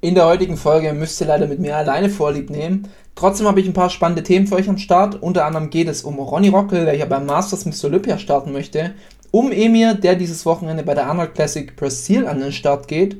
In der heutigen Folge müsst ihr leider mit mir alleine Vorlieb nehmen. Trotzdem habe ich ein paar spannende Themen für euch am Start. Unter anderem geht es um Ronny Rockel, welcher beim Masters Mr. Olympia starten möchte. Um Emir, der dieses Wochenende bei der Arnold Classic Brazil an den Start geht.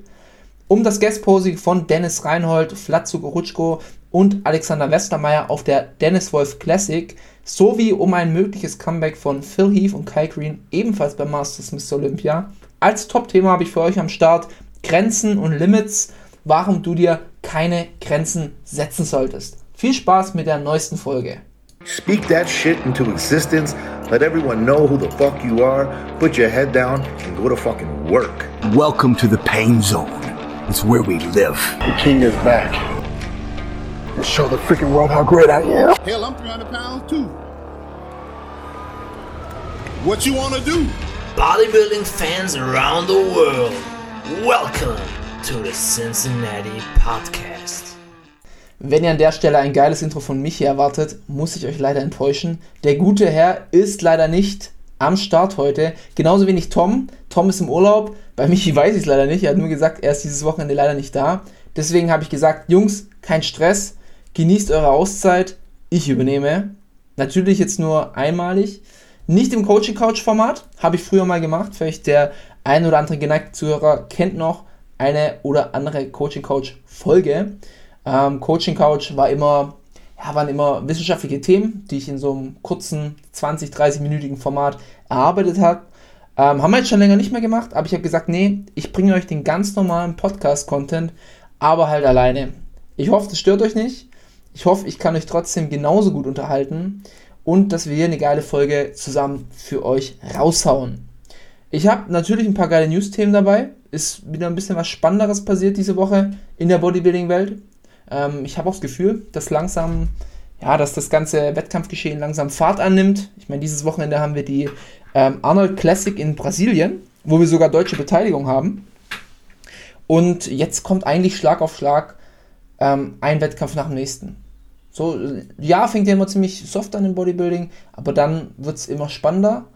Um das Guest-Posing von Dennis Reinhold, Flatzo Gorutschko und Alexander Westermeier auf der Dennis Wolf Classic. Sowie um ein mögliches Comeback von Phil Heath und Kai Green, ebenfalls beim Masters Mr. Olympia. Als Top-Thema habe ich für euch am Start Grenzen und Limits warum du dir keine Grenzen setzen solltest. Viel Spaß mit der neuesten Folge. Speak that shit into existence. Let everyone know who the fuck you are. Put your head down and go to fucking work. Welcome to the pain zone. It's where we live. The king is back. And show the freaking world how great I am. Hell, I'm 300 pounds too. What you wanna do? Bodybuilding fans around the world, welcome to the Cincinnati Podcast. Wenn ihr an der Stelle ein geiles Intro von Michi erwartet, muss ich euch leider enttäuschen. Der gute Herr ist leider nicht am Start heute. Genauso wenig Tom. Tom ist im Urlaub. Bei Michi weiß ich es leider nicht. Er hat nur gesagt, er ist dieses Wochenende leider nicht da. Deswegen habe ich gesagt, Jungs, kein Stress. Genießt eure Auszeit. Ich übernehme. Natürlich jetzt nur einmalig. Nicht im Coaching Couch Format. Habe ich früher mal gemacht. Vielleicht der ein oder andere geneigte Zuhörer kennt noch eine oder andere Coaching Couch Folge. Ähm, Coaching Couch war immer, ja, waren immer wissenschaftliche Themen, die ich in so einem kurzen 20, 30-minütigen Format erarbeitet habe. Ähm, haben wir jetzt schon länger nicht mehr gemacht, aber ich habe gesagt, nee, ich bringe euch den ganz normalen Podcast-Content, aber halt alleine. Ich hoffe, das stört euch nicht. Ich hoffe, ich kann euch trotzdem genauso gut unterhalten und dass wir hier eine geile Folge zusammen für euch raushauen. Ich habe natürlich ein paar geile News-Themen dabei ist wieder ein bisschen was Spannenderes passiert diese Woche in der Bodybuilding-Welt. Ähm, ich habe auch das Gefühl, dass langsam, ja, dass das ganze Wettkampfgeschehen langsam Fahrt annimmt. Ich meine, dieses Wochenende haben wir die ähm, Arnold Classic in Brasilien, wo wir sogar deutsche Beteiligung haben. Und jetzt kommt eigentlich Schlag auf Schlag ähm, ein Wettkampf nach dem nächsten. So, ja, fängt ja immer ziemlich soft an im Bodybuilding, aber dann wird es immer spannender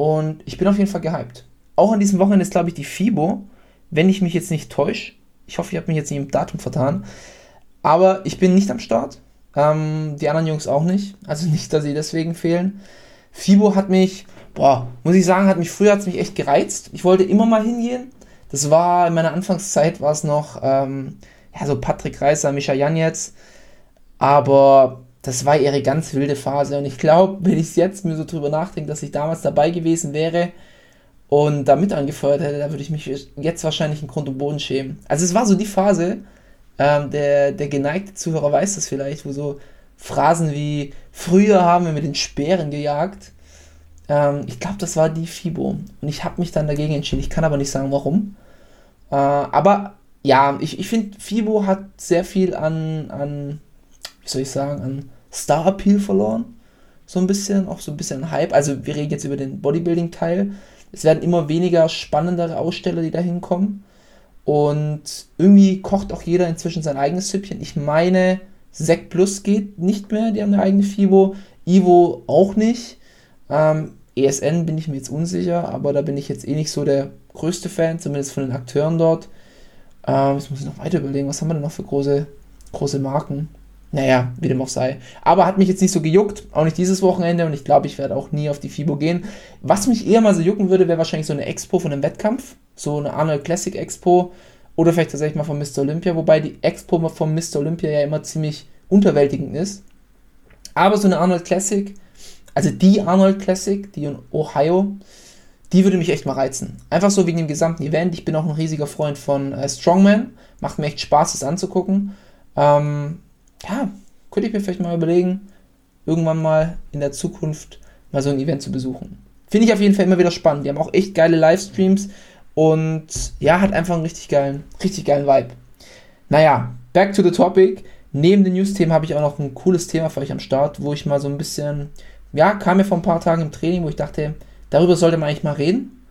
und ich bin auf jeden Fall gehypt. Auch an diesem Wochenende ist, glaube ich, die FIBO wenn ich mich jetzt nicht täusche. Ich hoffe, ich habe mich jetzt nicht im Datum vertan. Aber ich bin nicht am Start. Ähm, die anderen Jungs auch nicht. Also nicht, dass sie deswegen fehlen. Fibo hat mich, boah, muss ich sagen, hat mich früher hat's mich echt gereizt. Ich wollte immer mal hingehen. Das war in meiner Anfangszeit war es noch, ähm, ja, so Patrick Reiser, Mischa Jan jetzt. Aber das war ihre ganz wilde Phase. Und ich glaube, wenn ich jetzt mir so drüber nachdenke, dass ich damals dabei gewesen wäre, und da mit angefeuert hätte, da würde ich mich jetzt wahrscheinlich in Grund und Boden schämen. Also es war so die Phase, ähm, der, der geneigte Zuhörer weiß das vielleicht, wo so Phrasen wie früher haben wir mit den Speeren gejagt. Ähm, ich glaube, das war die FIBO. Und ich habe mich dann dagegen entschieden. Ich kann aber nicht sagen, warum. Äh, aber ja, ich, ich finde, FIBO hat sehr viel an, an, soll ich sagen, an Star-Appeal verloren. So ein bisschen, auch so ein bisschen Hype. Also wir reden jetzt über den Bodybuilding-Teil es werden immer weniger spannendere Aussteller, die da hinkommen. Und irgendwie kocht auch jeder inzwischen sein eigenes Süppchen. Ich meine, Sek Plus geht nicht mehr, die haben eine eigene FIBO. Ivo auch nicht. Ähm, ESN bin ich mir jetzt unsicher, aber da bin ich jetzt eh nicht so der größte Fan, zumindest von den Akteuren dort. Ähm, jetzt muss ich noch weiter überlegen, was haben wir denn noch für große, große Marken? Naja, wie dem auch sei. Aber hat mich jetzt nicht so gejuckt, auch nicht dieses Wochenende und ich glaube, ich werde auch nie auf die FIBO gehen. Was mich eher mal so jucken würde, wäre wahrscheinlich so eine Expo von einem Wettkampf, so eine Arnold Classic Expo oder vielleicht tatsächlich mal von Mr. Olympia, wobei die Expo von Mr. Olympia ja immer ziemlich unterwältigend ist. Aber so eine Arnold Classic, also die Arnold Classic, die in Ohio, die würde mich echt mal reizen. Einfach so wegen dem gesamten Event. Ich bin auch ein riesiger Freund von äh, Strongman. Macht mir echt Spaß, das anzugucken. Ähm, ja, könnte ich mir vielleicht mal überlegen, irgendwann mal in der Zukunft mal so ein Event zu besuchen. Finde ich auf jeden Fall immer wieder spannend. Die haben auch echt geile Livestreams und ja, hat einfach einen richtig geilen, richtig geilen Vibe. Naja, back to the topic. Neben den News-Themen habe ich auch noch ein cooles Thema für euch am Start, wo ich mal so ein bisschen, ja, kam mir vor ein paar Tagen im Training, wo ich dachte, darüber sollte man eigentlich mal reden.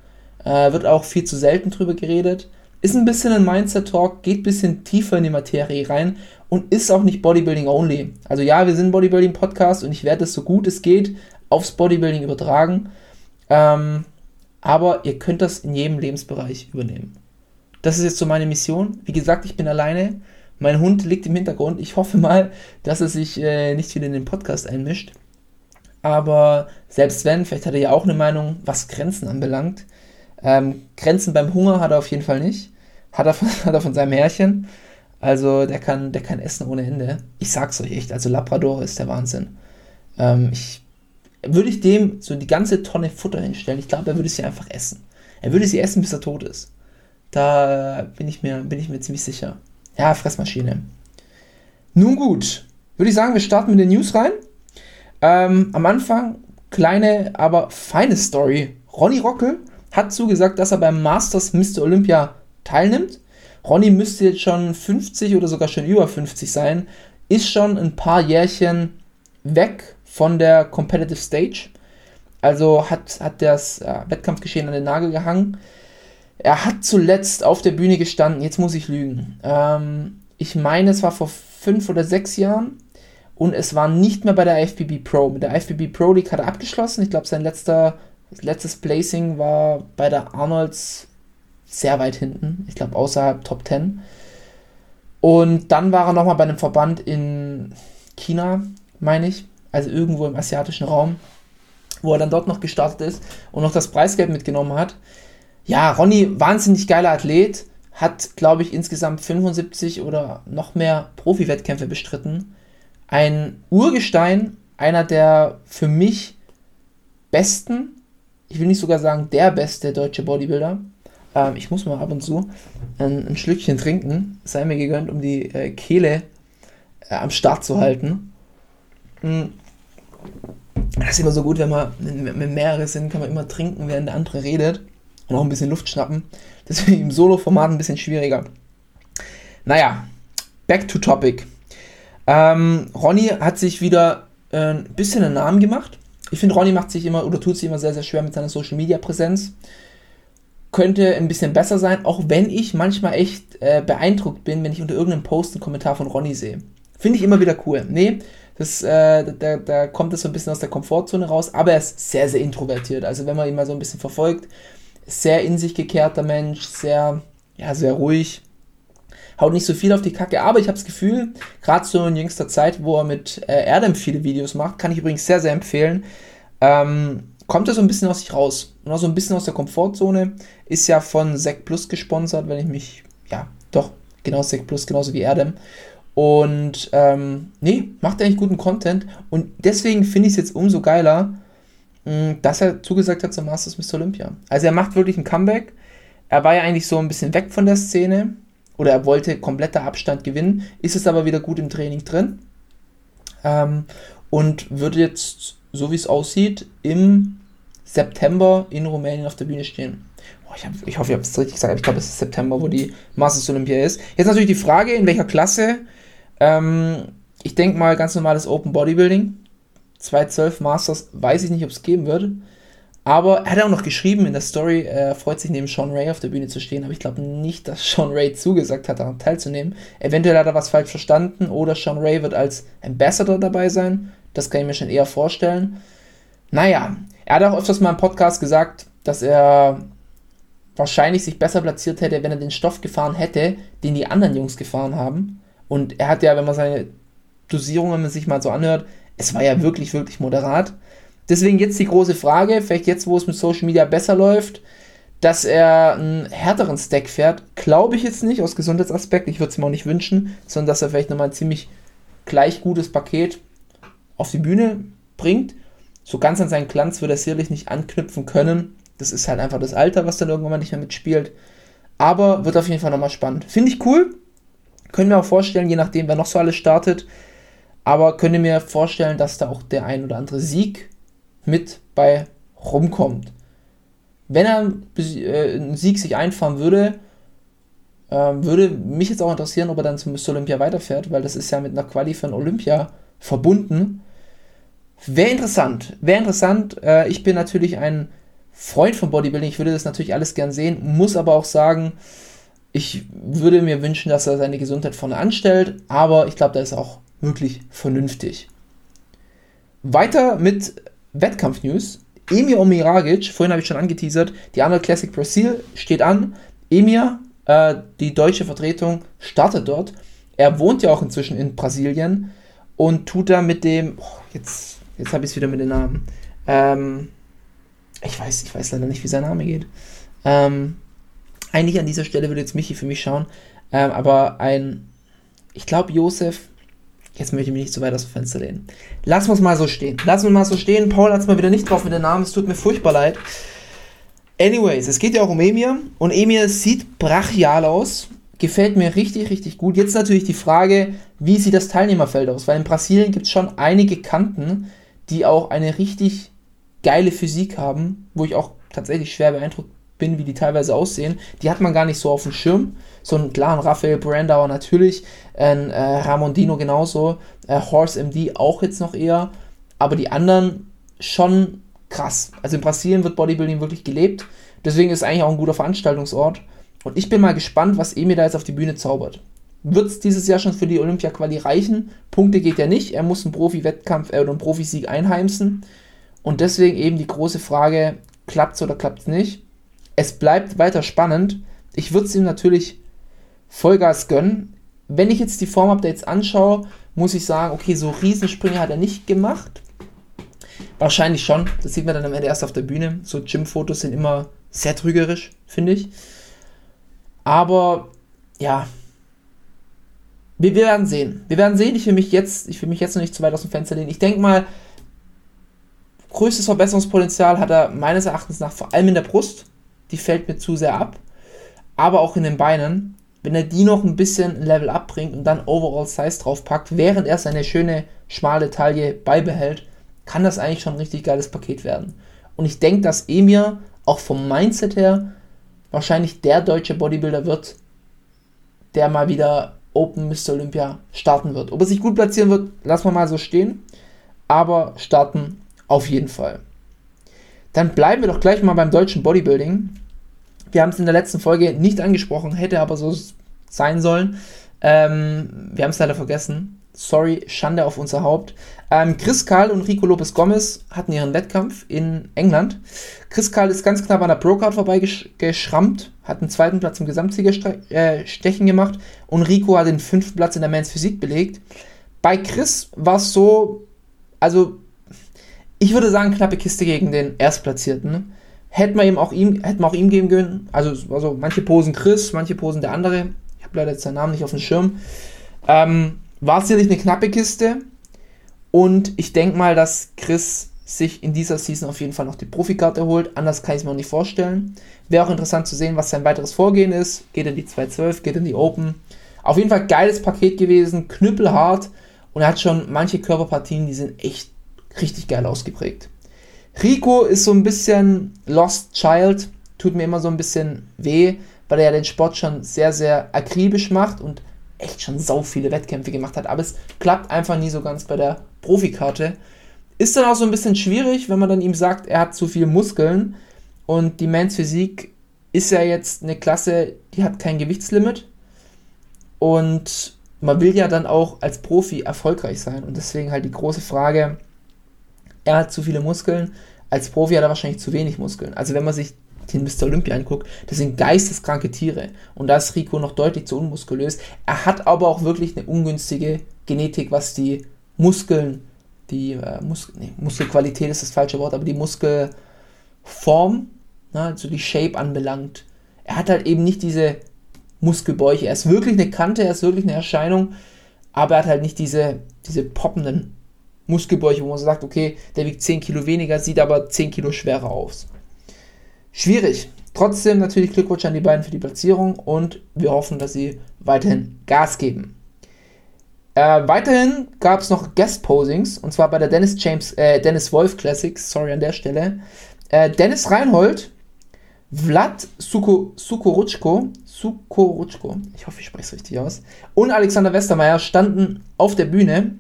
Äh, wird auch viel zu selten drüber geredet. Ist ein bisschen ein Mindset-Talk, geht ein bisschen tiefer in die Materie rein und ist auch nicht Bodybuilding only. Also ja, wir sind Bodybuilding-Podcast und ich werde es so gut es geht aufs Bodybuilding übertragen. Ähm, aber ihr könnt das in jedem Lebensbereich übernehmen. Das ist jetzt so meine Mission. Wie gesagt, ich bin alleine Mein Hund liegt im Hintergrund. Ich hoffe mal, dass er sich äh, nicht wieder in den Podcast einmischt. Aber selbst wenn, vielleicht hat er ja auch eine Meinung, was Grenzen anbelangt. Ähm, Grenzen beim Hunger hat er auf jeden Fall nicht. Hat er, von, hat er von seinem Herrchen. Also der kann, der kann essen ohne Ende. Ich sag's euch echt, also Labrador ist der Wahnsinn. Ähm, ich, würde ich dem so die ganze Tonne Futter hinstellen, ich glaube, er würde sie einfach essen. Er würde sie essen, bis er tot ist. Da bin ich mir, bin ich mir ziemlich sicher. Ja, Fressmaschine. Nun gut, würde ich sagen, wir starten mit den News rein. Ähm, am Anfang kleine, aber feine Story. Ronny Rockel hat zugesagt, dass er beim Masters Mr. Olympia teilnimmt. Ronny müsste jetzt schon 50 oder sogar schon über 50 sein. Ist schon ein paar Jährchen weg von der Competitive Stage. Also hat, hat das äh, Wettkampfgeschehen an den Nagel gehangen. Er hat zuletzt auf der Bühne gestanden, jetzt muss ich lügen. Ähm, ich meine, es war vor fünf oder sechs Jahren und es war nicht mehr bei der IFBB Pro. Mit der IFBB Pro League hat er abgeschlossen. Ich glaube, sein letzter, letztes Placing war bei der Arnolds sehr weit hinten. Ich glaube, außerhalb Top 10. Und dann war er nochmal bei einem Verband in China, meine ich. Also irgendwo im asiatischen Raum, wo er dann dort noch gestartet ist und noch das Preisgeld mitgenommen hat. Ja, Ronny, wahnsinnig geiler Athlet, hat, glaube ich, insgesamt 75 oder noch mehr Profi-Wettkämpfe bestritten. Ein Urgestein, einer der für mich besten, ich will nicht sogar sagen der beste deutsche Bodybuilder. Ähm, ich muss mal ab und zu ein, ein Schlückchen trinken, sei mir gegönnt, um die äh, Kehle äh, am Start zu halten. Mhm. Das ist immer so gut, wenn man mit, mehrere sind, kann man immer trinken, während der andere redet und auch ein bisschen Luft schnappen. Deswegen im Solo-Format ein bisschen schwieriger. Naja, back to topic. Ähm, Ronny hat sich wieder äh, ein bisschen einen Namen gemacht. Ich finde, Ronny macht sich immer oder tut sich immer sehr, sehr schwer mit seiner Social Media Präsenz. Könnte ein bisschen besser sein, auch wenn ich manchmal echt äh, beeindruckt bin, wenn ich unter irgendeinem Post einen Kommentar von Ronny sehe. Finde ich immer wieder cool. Nee, das, äh, da, da kommt es so ein bisschen aus der Komfortzone raus, aber er ist sehr, sehr introvertiert. Also wenn man ihn mal so ein bisschen verfolgt, sehr in sich gekehrter Mensch, sehr, ja, sehr ruhig, haut nicht so viel auf die Kacke, aber ich habe das Gefühl, gerade so in jüngster Zeit, wo er mit äh, Erdem viele Videos macht, kann ich übrigens sehr, sehr empfehlen, ähm, kommt er so ein bisschen aus sich raus. Und auch so ein bisschen aus der Komfortzone. Ist ja von Sec Plus gesponsert, wenn ich mich, ja, doch, genau Sec Plus, genauso wie Erdem. Und ähm, nee, macht eigentlich guten Content. Und deswegen finde ich es jetzt umso geiler, dass er zugesagt hat zum Masters Mr. Olympia. Also er macht wirklich ein Comeback. Er war ja eigentlich so ein bisschen weg von der Szene. Oder er wollte kompletter Abstand gewinnen. Ist es aber wieder gut im Training drin. Ähm, und würde jetzt, so wie es aussieht, im September in Rumänien auf der Bühne stehen. Oh, ich, hab, ich hoffe, ich habe es richtig gesagt. Ich glaube, es ist September, wo die Masters Olympia ist. Jetzt natürlich die Frage, in welcher Klasse ähm, ich denke mal, ganz normales Open Bodybuilding. 212 Masters, weiß ich nicht, ob es geben wird. Aber er hat auch noch geschrieben in der Story, er freut sich neben Sean Ray auf der Bühne zu stehen, aber ich glaube nicht, dass Sean Ray zugesagt hat, daran teilzunehmen. Eventuell hat er was falsch verstanden oder Sean Ray wird als Ambassador dabei sein. Das kann ich mir schon eher vorstellen. Naja, er hat auch öfters mal im Podcast gesagt, dass er wahrscheinlich sich besser platziert hätte, wenn er den Stoff gefahren hätte, den die anderen Jungs gefahren haben. Und er hat ja, wenn man seine Dosierungen sich mal so anhört, es war ja wirklich, wirklich moderat. Deswegen jetzt die große Frage, vielleicht jetzt, wo es mit Social Media besser läuft, dass er einen härteren Stack fährt, glaube ich jetzt nicht aus Gesundheitsaspekt. Ich würde es mir auch nicht wünschen, sondern dass er vielleicht nochmal ein ziemlich gleich gutes Paket auf die Bühne bringt. So ganz an seinen Glanz wird er sicherlich nicht anknüpfen können. Das ist halt einfach das Alter, was dann irgendwann mal nicht mehr mitspielt. Aber wird auf jeden Fall nochmal spannend. Finde ich cool. Können wir auch vorstellen, je nachdem, wer noch so alles startet. Aber könnt ihr mir vorstellen, dass da auch der ein oder andere Sieg mit bei rumkommt. Wenn er äh, einen Sieg sich einfahren würde, äh, würde mich jetzt auch interessieren, ob er dann zum. Olympia weiterfährt, weil das ist ja mit einer Quali für ein Olympia verbunden. Wäre interessant, wäre interessant. Äh, ich bin natürlich ein Freund von Bodybuilding, ich würde das natürlich alles gern sehen, muss aber auch sagen, ich würde mir wünschen, dass er seine Gesundheit vorne anstellt, aber ich glaube, da ist auch wirklich vernünftig. Weiter mit Wettkampf-News. Emir Omiragic, vorhin habe ich schon angeteasert, die Arnold Classic Brasil steht an. Emir, äh, die deutsche Vertretung, startet dort. Er wohnt ja auch inzwischen in Brasilien und tut da mit dem, oh, jetzt, jetzt habe ich es wieder mit den Namen. Ähm, ich weiß, ich weiß leider nicht, wie sein Name geht. Ähm, eigentlich an dieser Stelle würde jetzt Michi für mich schauen, ähm, aber ein, ich glaube, Josef, jetzt möchte ich mich nicht so weit aus dem Fenster lehnen. Lassen wir es mal so stehen. Lassen wir mal so stehen. Paul hat es mal wieder nicht drauf mit den Namen, es tut mir furchtbar leid. Anyways, es geht ja auch um Emir und Emir sieht brachial aus. Gefällt mir richtig, richtig gut. Jetzt natürlich die Frage, wie sieht das Teilnehmerfeld aus? Weil in Brasilien gibt es schon einige Kanten, die auch eine richtig geile Physik haben, wo ich auch tatsächlich schwer beeindruckt bin, wie die teilweise aussehen. Die hat man gar nicht so auf dem Schirm. So einen klaren Raphael Brandauer natürlich, ein äh, Ramondino genauso, äh, Horse MD auch jetzt noch eher, aber die anderen schon krass. Also in Brasilien wird Bodybuilding wirklich gelebt. Deswegen ist es eigentlich auch ein guter Veranstaltungsort. Und ich bin mal gespannt, was Emir da jetzt auf die Bühne zaubert. Wird es dieses Jahr schon für die Olympia-Quali reichen? Punkte geht ja nicht. Er muss einen Profi-Wettkampf äh, oder einen Profisieg einheimsen. Und deswegen eben die große Frage, klappt es oder klappt es nicht? Es bleibt weiter spannend. Ich würde es ihm natürlich Vollgas gönnen. Wenn ich jetzt die Form-Updates anschaue, muss ich sagen, okay, so Riesensprünge hat er nicht gemacht. Wahrscheinlich schon. Das sieht man dann am Ende erst auf der Bühne. So Gym-Fotos sind immer sehr trügerisch, finde ich. Aber ja, wir, wir, werden sehen. Wir werden sehen. Ich will mich jetzt, ich will mich jetzt noch nicht zu weit aus dem Fenster lehnen. Ich denke mal, größtes Verbesserungspotenzial hat er meines Erachtens nach vor allem in der Brust. Die fällt mir zu sehr ab. Aber auch in den Beinen. Wenn er die noch ein bisschen Level abbringt und dann Overall Size draufpackt, während er seine schöne schmale Taille beibehält, kann das eigentlich schon ein richtig geiles Paket werden. Und ich denke, dass Emir auch vom Mindset her wahrscheinlich der deutsche Bodybuilder wird, der mal wieder Open Mr. Olympia starten wird. Ob er sich gut platzieren wird, lassen wir mal so stehen. Aber starten auf jeden Fall. Dann bleiben wir doch gleich mal beim deutschen Bodybuilding. Wir haben es in der letzten Folge nicht angesprochen, hätte aber so sein sollen. Ähm, wir haben es leider vergessen. Sorry, Schande auf unser Haupt. Ähm, Chris Karl und Rico Lopez Gomez hatten ihren Wettkampf in England. Chris Karl ist ganz knapp an der Pro-Card vorbeigeschrammt, hat einen zweiten Platz im Gesamtsiegerstechen äh, gemacht und Rico hat den fünften Platz in der Men's Physik belegt. Bei Chris war es so, also ich würde sagen, knappe Kiste gegen den Erstplatzierten. Hätten wir ihm auch ihm, hätten wir auch ihm geben können. Also, also manche Posen Chris, manche Posen der andere. Ich habe leider jetzt seinen Namen nicht auf dem Schirm. Ähm, war sicherlich eine knappe Kiste. Und ich denke mal, dass Chris sich in dieser Season auf jeden Fall noch die Profikarte holt. Anders kann ich es mir auch nicht vorstellen. Wäre auch interessant zu sehen, was sein weiteres Vorgehen ist. Geht in die 212, geht in die Open. Auf jeden Fall geiles Paket gewesen, knüppelhart. Und er hat schon manche Körperpartien, die sind echt richtig geil ausgeprägt. Rico ist so ein bisschen Lost Child. Tut mir immer so ein bisschen weh, weil er ja den Sport schon sehr, sehr akribisch macht und echt schon sau viele Wettkämpfe gemacht hat, aber es klappt einfach nie so ganz bei der Profikarte. Ist dann auch so ein bisschen schwierig, wenn man dann ihm sagt, er hat zu viele Muskeln und die Mans Physik ist ja jetzt eine Klasse, die hat kein Gewichtslimit und man will ja dann auch als Profi erfolgreich sein und deswegen halt die große Frage, er hat zu viele Muskeln, als Profi hat er wahrscheinlich zu wenig Muskeln. Also wenn man sich den Mr. Olympia anguckt, das sind geisteskranke Tiere. Und da ist Rico noch deutlich zu unmuskulös. Er hat aber auch wirklich eine ungünstige Genetik, was die Muskeln, die äh, Mus nee, Muskelqualität ist das falsche Wort, aber die Muskelform, na, also die Shape anbelangt. Er hat halt eben nicht diese Muskelbäuche. Er ist wirklich eine Kante, er ist wirklich eine Erscheinung, aber er hat halt nicht diese, diese poppenden Muskelbäuche, wo man sagt, okay, der wiegt 10 Kilo weniger, sieht aber 10 Kilo schwerer aus. Schwierig. Trotzdem natürlich Glückwunsch an die beiden für die Platzierung und wir hoffen, dass sie weiterhin Gas geben. Äh, weiterhin gab es noch Guest-Posings und zwar bei der Dennis James, äh, Dennis Wolf Classics, sorry an der Stelle. Äh, Dennis Reinhold, Vlad Suko, Sukorutschko, ich hoffe, ich spreche es richtig aus, und Alexander Westermeier standen auf der Bühne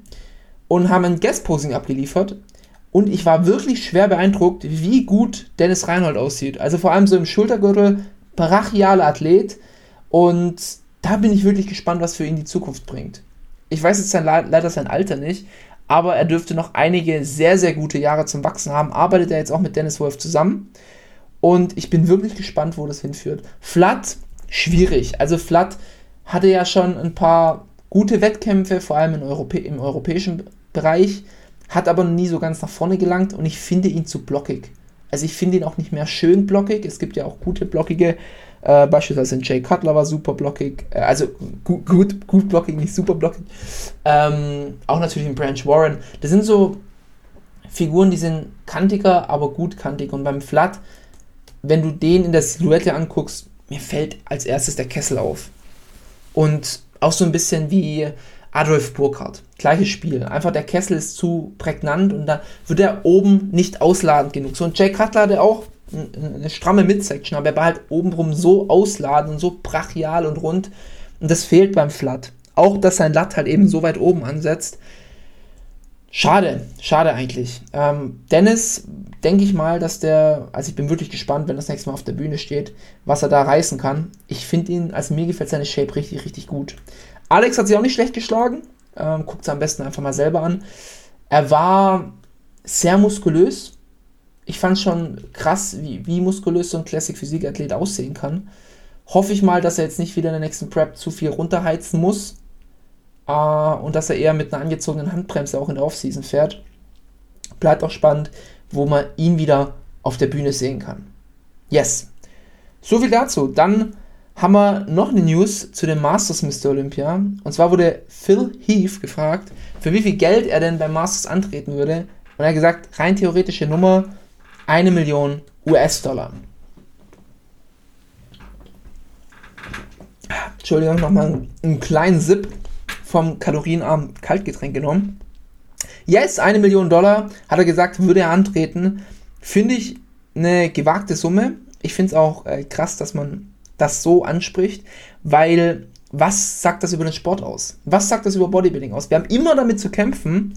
und haben ein Guest-Posing abgeliefert. Und ich war wirklich schwer beeindruckt, wie gut Dennis Reinhold aussieht. Also vor allem so im Schultergürtel, brachialer Athlet. Und da bin ich wirklich gespannt, was für ihn die Zukunft bringt. Ich weiß jetzt sein, leider sein Alter nicht, aber er dürfte noch einige sehr, sehr gute Jahre zum Wachsen haben. Arbeitet er jetzt auch mit Dennis Wolf zusammen. Und ich bin wirklich gespannt, wo das hinführt. Flat, schwierig. Also Flat hatte ja schon ein paar gute Wettkämpfe, vor allem Europä im europäischen Bereich, hat aber nie so ganz nach vorne gelangt und ich finde ihn zu blockig. Also ich finde ihn auch nicht mehr schön blockig. Es gibt ja auch gute blockige, äh, beispielsweise Jay Cutler war super blockig, äh, also gut, gut, gut blockig, nicht super blockig. Ähm, auch natürlich ein Branch Warren. Das sind so Figuren, die sind kantiger, aber gut kantig. Und beim Flat, wenn du den in der Silhouette anguckst, mir fällt als erstes der Kessel auf. Und auch so ein bisschen wie Adolf Burkhardt. Gleiches Spiel. Einfach der Kessel ist zu prägnant und da wird er oben nicht ausladend genug. So ein Jay Cutler hatte auch eine stramme Midsection, aber er war halt obenrum so ausladend und so brachial und rund. Und das fehlt beim Flat. Auch, dass sein Latt halt eben so weit oben ansetzt. Schade, schade eigentlich. Ähm, Dennis, denke ich mal, dass der, also ich bin wirklich gespannt, wenn das nächste Mal auf der Bühne steht, was er da reißen kann. Ich finde ihn, also mir gefällt seine Shape richtig, richtig gut. Alex hat sich auch nicht schlecht geschlagen. Ähm, Guckt es am besten einfach mal selber an. Er war sehr muskulös. Ich fand schon krass, wie, wie muskulös so ein Classic Physikathlet aussehen kann. Hoffe ich mal, dass er jetzt nicht wieder in der nächsten Prep zu viel runterheizen muss. Äh, und dass er eher mit einer angezogenen Handbremse auch in der Offseason fährt. Bleibt auch spannend, wo man ihn wieder auf der Bühne sehen kann. Yes. So viel dazu. Dann haben wir noch eine News zu dem Masters Mr. Olympia. Und zwar wurde Phil Heath gefragt, für wie viel Geld er denn beim Masters antreten würde. Und er hat gesagt, rein theoretische Nummer, eine Million US-Dollar. Entschuldigung, nochmal einen kleinen Sip vom kalorienarmen Kaltgetränk genommen. Yes, eine Million Dollar, hat er gesagt, würde er antreten. Finde ich eine gewagte Summe. Ich finde es auch äh, krass, dass man das so anspricht, weil was sagt das über den Sport aus? Was sagt das über Bodybuilding aus? Wir haben immer damit zu kämpfen,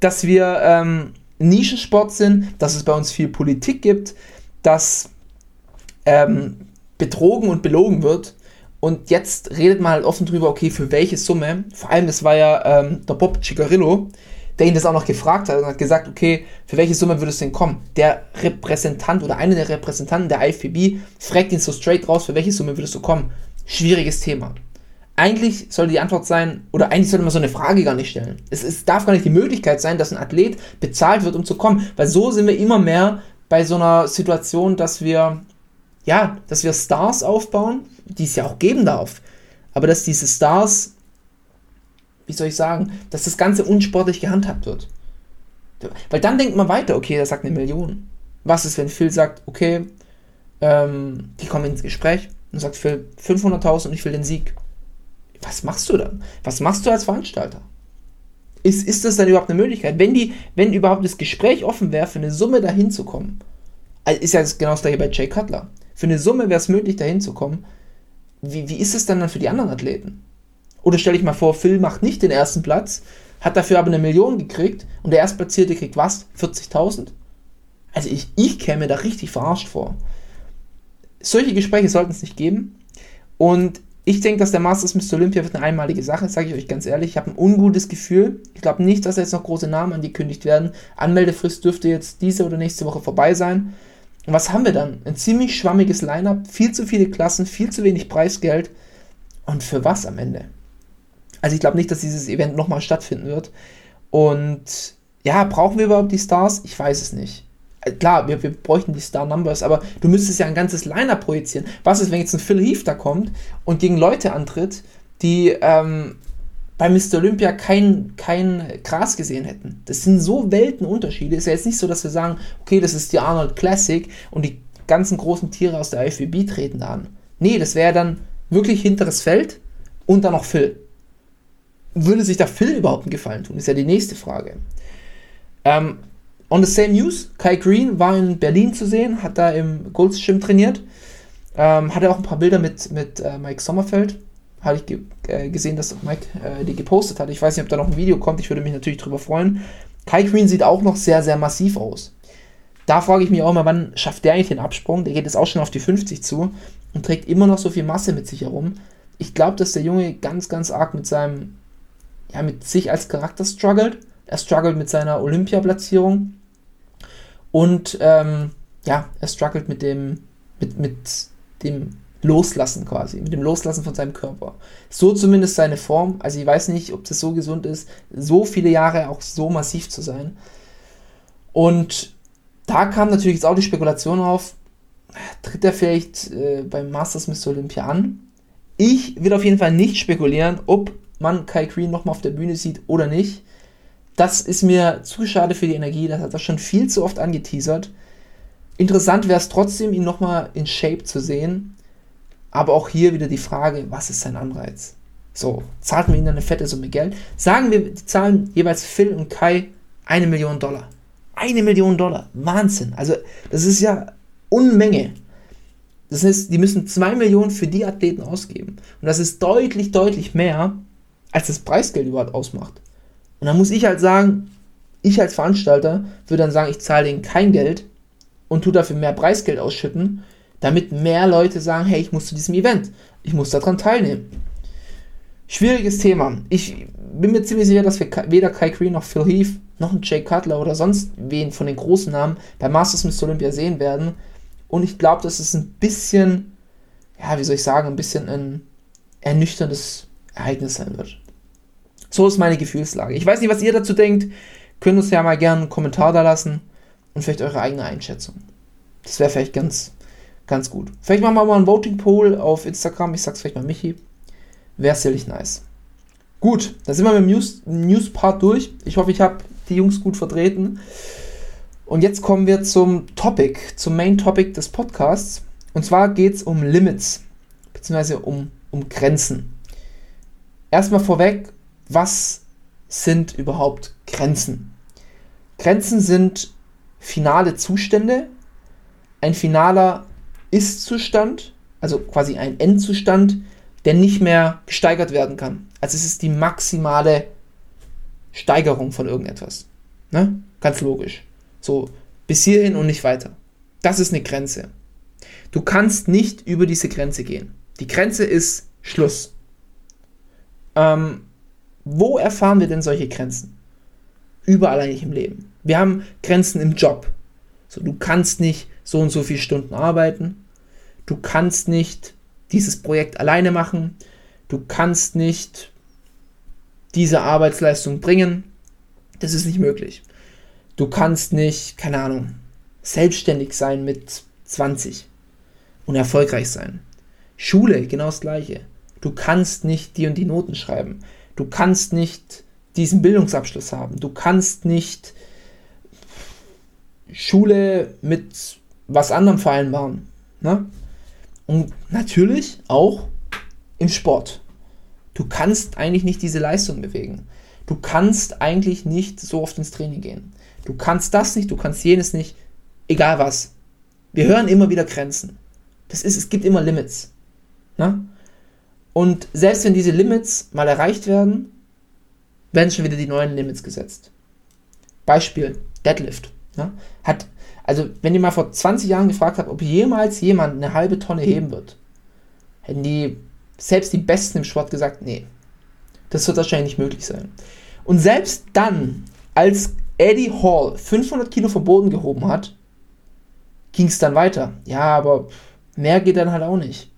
dass wir ähm, Nischensport sind, dass es bei uns viel Politik gibt, dass ähm, betrogen und belogen wird. Und jetzt redet man halt offen drüber, okay, für welche Summe. Vor allem, das war ja ähm, der Bob Cigarillo, der ihn das auch noch gefragt hat und hat gesagt, okay, für welche Summe würdest du denn kommen? Der Repräsentant oder einer der Repräsentanten der IFBB fragt ihn so straight raus, für welche Summe würdest du kommen? Schwieriges Thema. Eigentlich sollte die Antwort sein, oder eigentlich sollte man so eine Frage gar nicht stellen. Es, es darf gar nicht die Möglichkeit sein, dass ein Athlet bezahlt wird, um zu kommen, weil so sind wir immer mehr bei so einer Situation, dass wir, ja, dass wir Stars aufbauen, die es ja auch geben darf, aber dass diese Stars wie soll ich sagen, dass das Ganze unsportlich gehandhabt wird. Weil dann denkt man weiter, okay, der sagt eine Million. Was ist, wenn Phil sagt, okay, ähm, die kommen ins Gespräch und sagt Phil 500.000 und ich will den Sieg. Was machst du dann? Was machst du als Veranstalter? Ist, ist das dann überhaupt eine Möglichkeit? Wenn, die, wenn überhaupt das Gespräch offen wäre, für eine Summe dahin zu kommen, ist ja genau das gleiche bei Jay Cutler. Für eine Summe wäre es möglich, dahin zu kommen. Wie, wie ist es dann, dann für die anderen Athleten? Oder stell dich mal vor, Phil macht nicht den ersten Platz, hat dafür aber eine Million gekriegt und der Erstplatzierte kriegt was? 40.000? Also ich, ich käme da richtig verarscht vor. Solche Gespräche sollten es nicht geben. Und ich denke, dass der Masters Mr. Olympia wird eine einmalige Sache, sage ich euch ganz ehrlich. Ich habe ein ungutes Gefühl. Ich glaube nicht, dass jetzt noch große Namen angekündigt werden. Anmeldefrist dürfte jetzt diese oder nächste Woche vorbei sein. Und was haben wir dann? Ein ziemlich schwammiges Line-up, viel zu viele Klassen, viel zu wenig Preisgeld. Und für was am Ende? Also ich glaube nicht, dass dieses Event nochmal stattfinden wird. Und ja, brauchen wir überhaupt die Stars? Ich weiß es nicht. Äh, klar, wir, wir bräuchten die Star Numbers, aber du müsstest ja ein ganzes Liner projizieren. Was ist, wenn jetzt ein Phil Heath da kommt und gegen Leute antritt, die ähm, bei Mr. Olympia kein, kein Gras gesehen hätten? Das sind so Weltenunterschiede. Ist ja jetzt nicht so, dass wir sagen, okay, das ist die Arnold Classic und die ganzen großen Tiere aus der IFBB treten da an. Nee, das wäre dann wirklich hinteres Feld und dann noch Phil würde sich da Phil überhaupt einen Gefallen tun? Ist ja die nächste Frage. Ähm, on the same news, Kai Green war in Berlin zu sehen, hat da im Gold's trainiert. Ähm, hatte auch ein paar Bilder mit, mit äh, Mike Sommerfeld. Hatte ich ge äh, gesehen, dass Mike äh, die gepostet hat. Ich weiß nicht, ob da noch ein Video kommt. Ich würde mich natürlich drüber freuen. Kai Green sieht auch noch sehr, sehr massiv aus. Da frage ich mich auch mal, wann schafft der eigentlich den Absprung? Der geht jetzt auch schon auf die 50 zu und trägt immer noch so viel Masse mit sich herum. Ich glaube, dass der Junge ganz, ganz arg mit seinem ja, mit sich als Charakter struggelt. Er struggelt mit seiner Olympia-Platzierung. Und ähm, ja, er struggelt mit dem, mit, mit dem Loslassen quasi, mit dem Loslassen von seinem Körper. So zumindest seine Form. Also ich weiß nicht, ob das so gesund ist, so viele Jahre auch so massiv zu sein. Und da kam natürlich jetzt auch die Spekulation auf, tritt er vielleicht äh, beim Masters Mr. Olympia an? Ich will auf jeden Fall nicht spekulieren, ob man Kai Green nochmal auf der Bühne sieht oder nicht. Das ist mir zu schade für die Energie, das hat er schon viel zu oft angeteasert. Interessant wäre es trotzdem, ihn nochmal in Shape zu sehen. Aber auch hier wieder die Frage, was ist sein Anreiz? So, zahlt man ihnen eine fette Summe Geld? Sagen wir, die zahlen jeweils Phil und Kai eine Million Dollar. Eine Million Dollar. Wahnsinn. Also, das ist ja Unmenge. Das heißt, die müssen zwei Millionen für die Athleten ausgeben. Und das ist deutlich, deutlich mehr, als das Preisgeld überhaupt ausmacht. Und dann muss ich halt sagen, ich als Veranstalter würde dann sagen, ich zahle denen kein Geld und tue dafür mehr Preisgeld ausschütten, damit mehr Leute sagen, hey, ich muss zu diesem Event, ich muss daran teilnehmen. Schwieriges Thema. Ich bin mir ziemlich sicher, dass wir weder Kai Green noch Phil Heath noch einen Jay Cutler oder sonst wen von den großen Namen bei Masters Mr. Olympia sehen werden. Und ich glaube, dass es ein bisschen, ja, wie soll ich sagen, ein bisschen ein ernüchterndes Ereignis sein wird. So ist meine Gefühlslage. Ich weiß nicht, was ihr dazu denkt. Könnt uns ja mal gerne einen Kommentar da lassen und vielleicht eure eigene Einschätzung. Das wäre vielleicht ganz, ganz gut. Vielleicht machen wir mal einen Voting Poll auf Instagram. Ich sag's vielleicht mal Michi. Wäre sicherlich nice. Gut, da sind wir mit dem News, News Part durch. Ich hoffe, ich habe die Jungs gut vertreten. Und jetzt kommen wir zum Topic, zum Main Topic des Podcasts. Und zwar geht es um Limits, beziehungsweise um, um Grenzen. Erstmal vorweg, was sind überhaupt Grenzen? Grenzen sind finale Zustände, ein finaler Ist-Zustand, also quasi ein Endzustand, der nicht mehr gesteigert werden kann. Also es ist die maximale Steigerung von irgendetwas. Ne? Ganz logisch. So, bis hierhin und nicht weiter. Das ist eine Grenze. Du kannst nicht über diese Grenze gehen. Die Grenze ist Schluss. Ähm, wo erfahren wir denn solche Grenzen? Überall eigentlich im Leben. Wir haben Grenzen im Job. So, du kannst nicht so und so viele Stunden arbeiten. Du kannst nicht dieses Projekt alleine machen. Du kannst nicht diese Arbeitsleistung bringen. Das ist nicht möglich. Du kannst nicht, keine Ahnung, selbstständig sein mit 20 und erfolgreich sein. Schule, genau das gleiche. Du kannst nicht die und die Noten schreiben. Du kannst nicht diesen Bildungsabschluss haben. Du kannst nicht Schule mit was anderem vereinbaren. Ne? Und natürlich auch im Sport. Du kannst eigentlich nicht diese Leistung bewegen. Du kannst eigentlich nicht so oft ins Training gehen. Du kannst das nicht, du kannst jenes nicht, egal was. Wir hören immer wieder Grenzen. Das ist, es gibt immer Limits. Ne? Und selbst wenn diese Limits mal erreicht werden, werden schon wieder die neuen Limits gesetzt. Beispiel Deadlift. Ne? Hat, also, wenn ihr mal vor 20 Jahren gefragt habt, ob jemals jemand eine halbe Tonne heben wird, hätten die, selbst die Besten im Sport gesagt, nee, das wird wahrscheinlich nicht möglich sein. Und selbst dann, als Eddie Hall 500 Kilo vom Boden gehoben hat, ging es dann weiter. Ja, aber mehr geht dann halt auch nicht.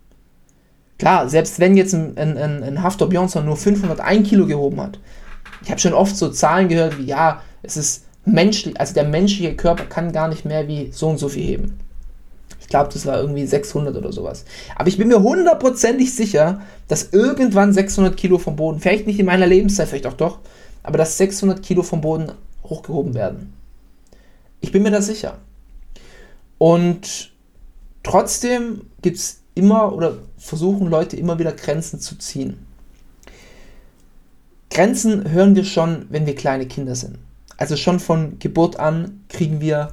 Klar, selbst wenn jetzt ein, ein, ein Haftor Björnsson nur 501 Kilo gehoben hat, ich habe schon oft so Zahlen gehört wie, ja, es ist menschlich, also der menschliche Körper kann gar nicht mehr wie so und so viel heben. Ich glaube, das war irgendwie 600 oder sowas. Aber ich bin mir hundertprozentig sicher, dass irgendwann 600 Kilo vom Boden, vielleicht nicht in meiner Lebenszeit, vielleicht auch doch, aber dass 600 Kilo vom Boden hochgehoben werden. Ich bin mir da sicher. Und trotzdem gibt es immer oder versuchen Leute immer wieder Grenzen zu ziehen. Grenzen hören wir schon, wenn wir kleine Kinder sind. Also schon von Geburt an kriegen wir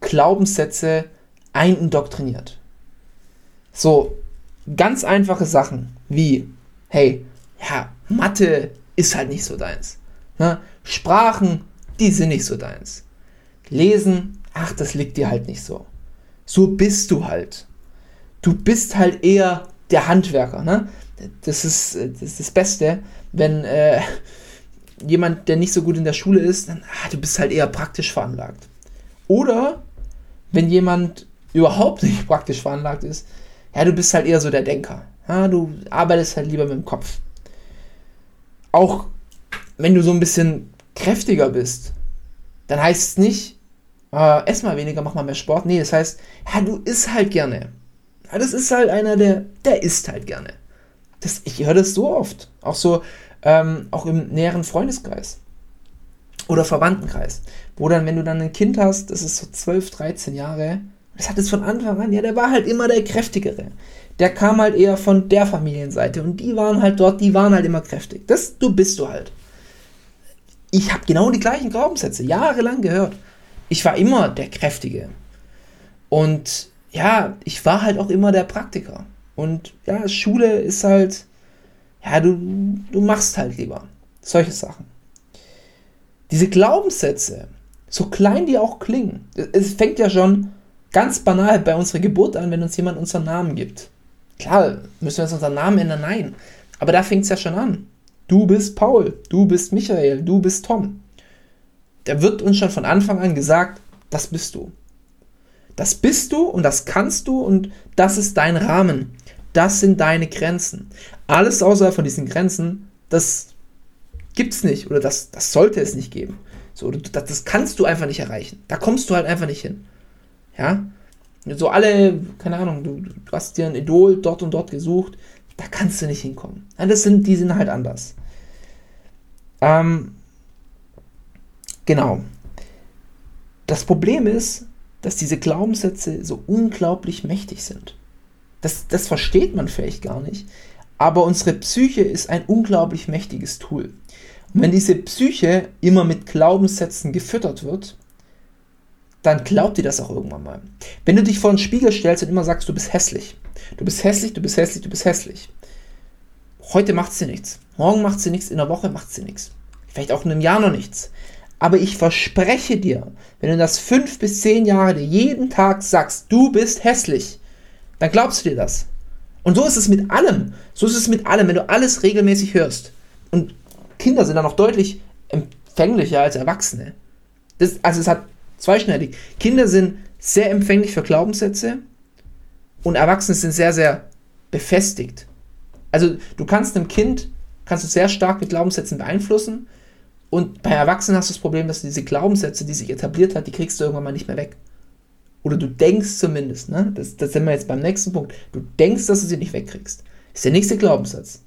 Glaubenssätze eindoktriniert. So ganz einfache Sachen wie, hey, ja, Mathe ist halt nicht so deins. Ne? Sprachen die sind nicht so deins. Lesen, ach, das liegt dir halt nicht so. So bist du halt. Du bist halt eher der Handwerker, ne? Das ist, das, ist das Beste, wenn äh, jemand, der nicht so gut in der Schule ist, dann, ah, du bist halt eher praktisch veranlagt. Oder wenn jemand überhaupt nicht praktisch veranlagt ist, ja, du bist halt eher so der Denker. Ja, du arbeitest halt lieber mit dem Kopf. Auch wenn du so ein bisschen kräftiger bist, dann heißt es nicht, äh, ess mal weniger, mach mal mehr Sport. Nee, das heißt, ja, du isst halt gerne. Ja, das ist halt einer, der, der isst halt gerne. Das, ich höre das so oft. Auch so, ähm, auch im näheren Freundeskreis oder Verwandtenkreis. Wo dann, wenn du dann ein Kind hast, das ist so 12, 13 Jahre, das hat es von Anfang an, ja, der war halt immer der Kräftigere. Der kam halt eher von der Familienseite und die waren halt dort, die waren halt immer kräftig. Das, du bist du halt. Ich habe genau die gleichen Glaubenssätze jahrelang gehört. Ich war immer der Kräftige. Und ja, ich war halt auch immer der Praktiker. Und ja, Schule ist halt, ja, du, du machst halt lieber solche Sachen. Diese Glaubenssätze, so klein die auch klingen, es fängt ja schon ganz banal bei unserer Geburt an, wenn uns jemand unseren Namen gibt. Klar, müssen wir uns unseren Namen ändern? Nein. Aber da fängt es ja schon an. Du bist Paul, du bist Michael, du bist Tom. Da wird uns schon von Anfang an gesagt, das bist du. Das bist du und das kannst du und das ist dein Rahmen. Das sind deine Grenzen. Alles außerhalb von diesen Grenzen, das gibt es nicht oder das, das sollte es nicht geben. So, das, das kannst du einfach nicht erreichen. Da kommst du halt einfach nicht hin. Ja? So alle, keine Ahnung, du, du hast dir ein Idol dort und dort gesucht, da kannst du nicht hinkommen. Ja, das sind, die sind halt anders. Ähm, genau. Das Problem ist, dass diese Glaubenssätze so unglaublich mächtig sind. Das, das versteht man vielleicht gar nicht. Aber unsere Psyche ist ein unglaublich mächtiges Tool. Und wenn diese Psyche immer mit Glaubenssätzen gefüttert wird, dann glaubt ihr das auch irgendwann mal. Wenn du dich vor den Spiegel stellst und immer sagst, du bist hässlich, du bist hässlich, du bist hässlich, du bist hässlich. Heute macht sie nichts. Morgen macht sie nichts, in der Woche macht sie nichts. Vielleicht auch in einem Jahr noch nichts. Aber ich verspreche dir, wenn du das fünf bis zehn Jahre dir jeden Tag sagst, du bist hässlich, dann glaubst du dir das. Und so ist es mit allem. So ist es mit allem, wenn du alles regelmäßig hörst. Und Kinder sind da noch deutlich empfänglicher als Erwachsene. Das, also es hat zweischneidig. Kinder sind sehr empfänglich für Glaubenssätze und Erwachsene sind sehr, sehr befestigt. Also du kannst einem Kind, kannst du sehr stark mit Glaubenssätzen beeinflussen und bei Erwachsenen hast du das Problem, dass du diese Glaubenssätze, die sich etabliert hat, die kriegst du irgendwann mal nicht mehr weg. Oder du denkst zumindest, ne? Das, das sind wir jetzt beim nächsten Punkt. Du denkst, dass du sie nicht wegkriegst. Ist der nächste Glaubenssatz.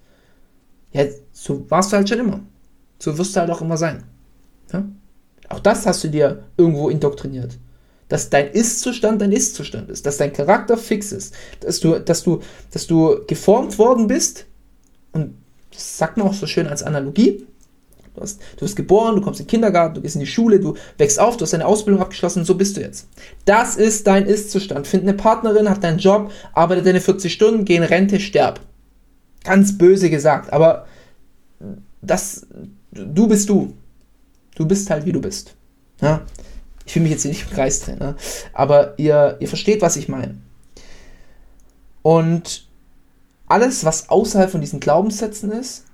Ja, so warst du halt schon immer. So wirst du halt auch immer sein. Ja? Auch das hast du dir irgendwo indoktriniert. Dass dein Ist-Zustand dein Ist-Zustand ist, dass dein Charakter fix ist, dass du, dass du, dass du geformt worden bist, und das sagt man auch so schön als Analogie. Du, hast, du wirst geboren, du kommst in den Kindergarten, du gehst in die Schule, du wächst auf, du hast deine Ausbildung abgeschlossen so bist du jetzt. Das ist dein Ist-Zustand. Find eine Partnerin, hab deinen Job, arbeite deine 40 Stunden, geh in Rente, sterb. Ganz böse gesagt, aber das, du bist du. Du bist halt, wie du bist. Ja? Ich will mich jetzt hier nicht im Kreis drehen, ne? aber ihr, ihr versteht, was ich meine. Und alles, was außerhalb von diesen Glaubenssätzen ist,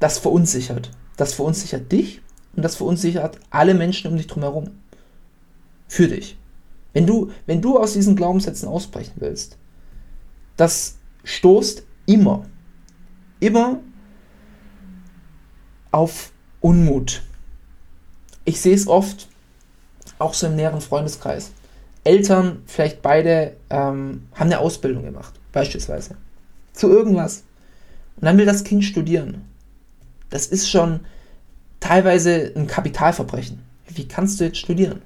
das verunsichert. Das verunsichert dich und das verunsichert alle Menschen um dich drumherum. Für dich. Wenn du, wenn du aus diesen Glaubenssätzen ausbrechen willst, das stoßt immer, immer auf Unmut. Ich sehe es oft, auch so im näheren Freundeskreis. Eltern, vielleicht beide, ähm, haben eine Ausbildung gemacht, beispielsweise. Zu irgendwas. Und dann will das Kind studieren. Das ist schon teilweise ein Kapitalverbrechen. Wie kannst du jetzt studieren?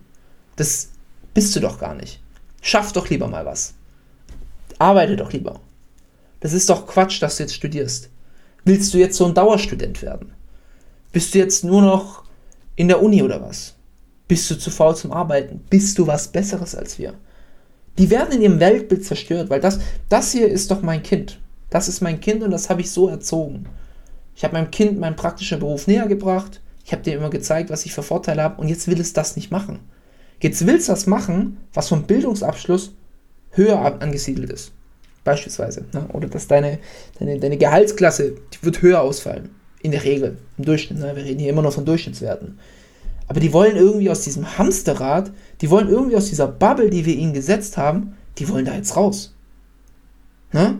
Das bist du doch gar nicht. Schaff doch lieber mal was. Arbeite doch lieber. Das ist doch Quatsch, dass du jetzt studierst. Willst du jetzt so ein Dauerstudent werden? Bist du jetzt nur noch in der Uni oder was? Bist du zu faul zum Arbeiten? Bist du was Besseres als wir? Die werden in ihrem Weltbild zerstört, weil das, das hier ist doch mein Kind. Das ist mein Kind und das habe ich so erzogen. Ich habe meinem Kind meinen praktischen Beruf näher gebracht. Ich habe dir immer gezeigt, was ich für Vorteile habe und jetzt will es das nicht machen. Jetzt will es das machen, was vom Bildungsabschluss höher angesiedelt ist. Beispielsweise. Ne? Oder dass deine, deine, deine Gehaltsklasse die wird höher ausfallen. In der Regel, im Durchschnitt. Ne? Wir reden hier immer noch von Durchschnittswerten. Aber die wollen irgendwie aus diesem Hamsterrad, die wollen irgendwie aus dieser Bubble, die wir ihnen gesetzt haben, die wollen da jetzt raus. Ne?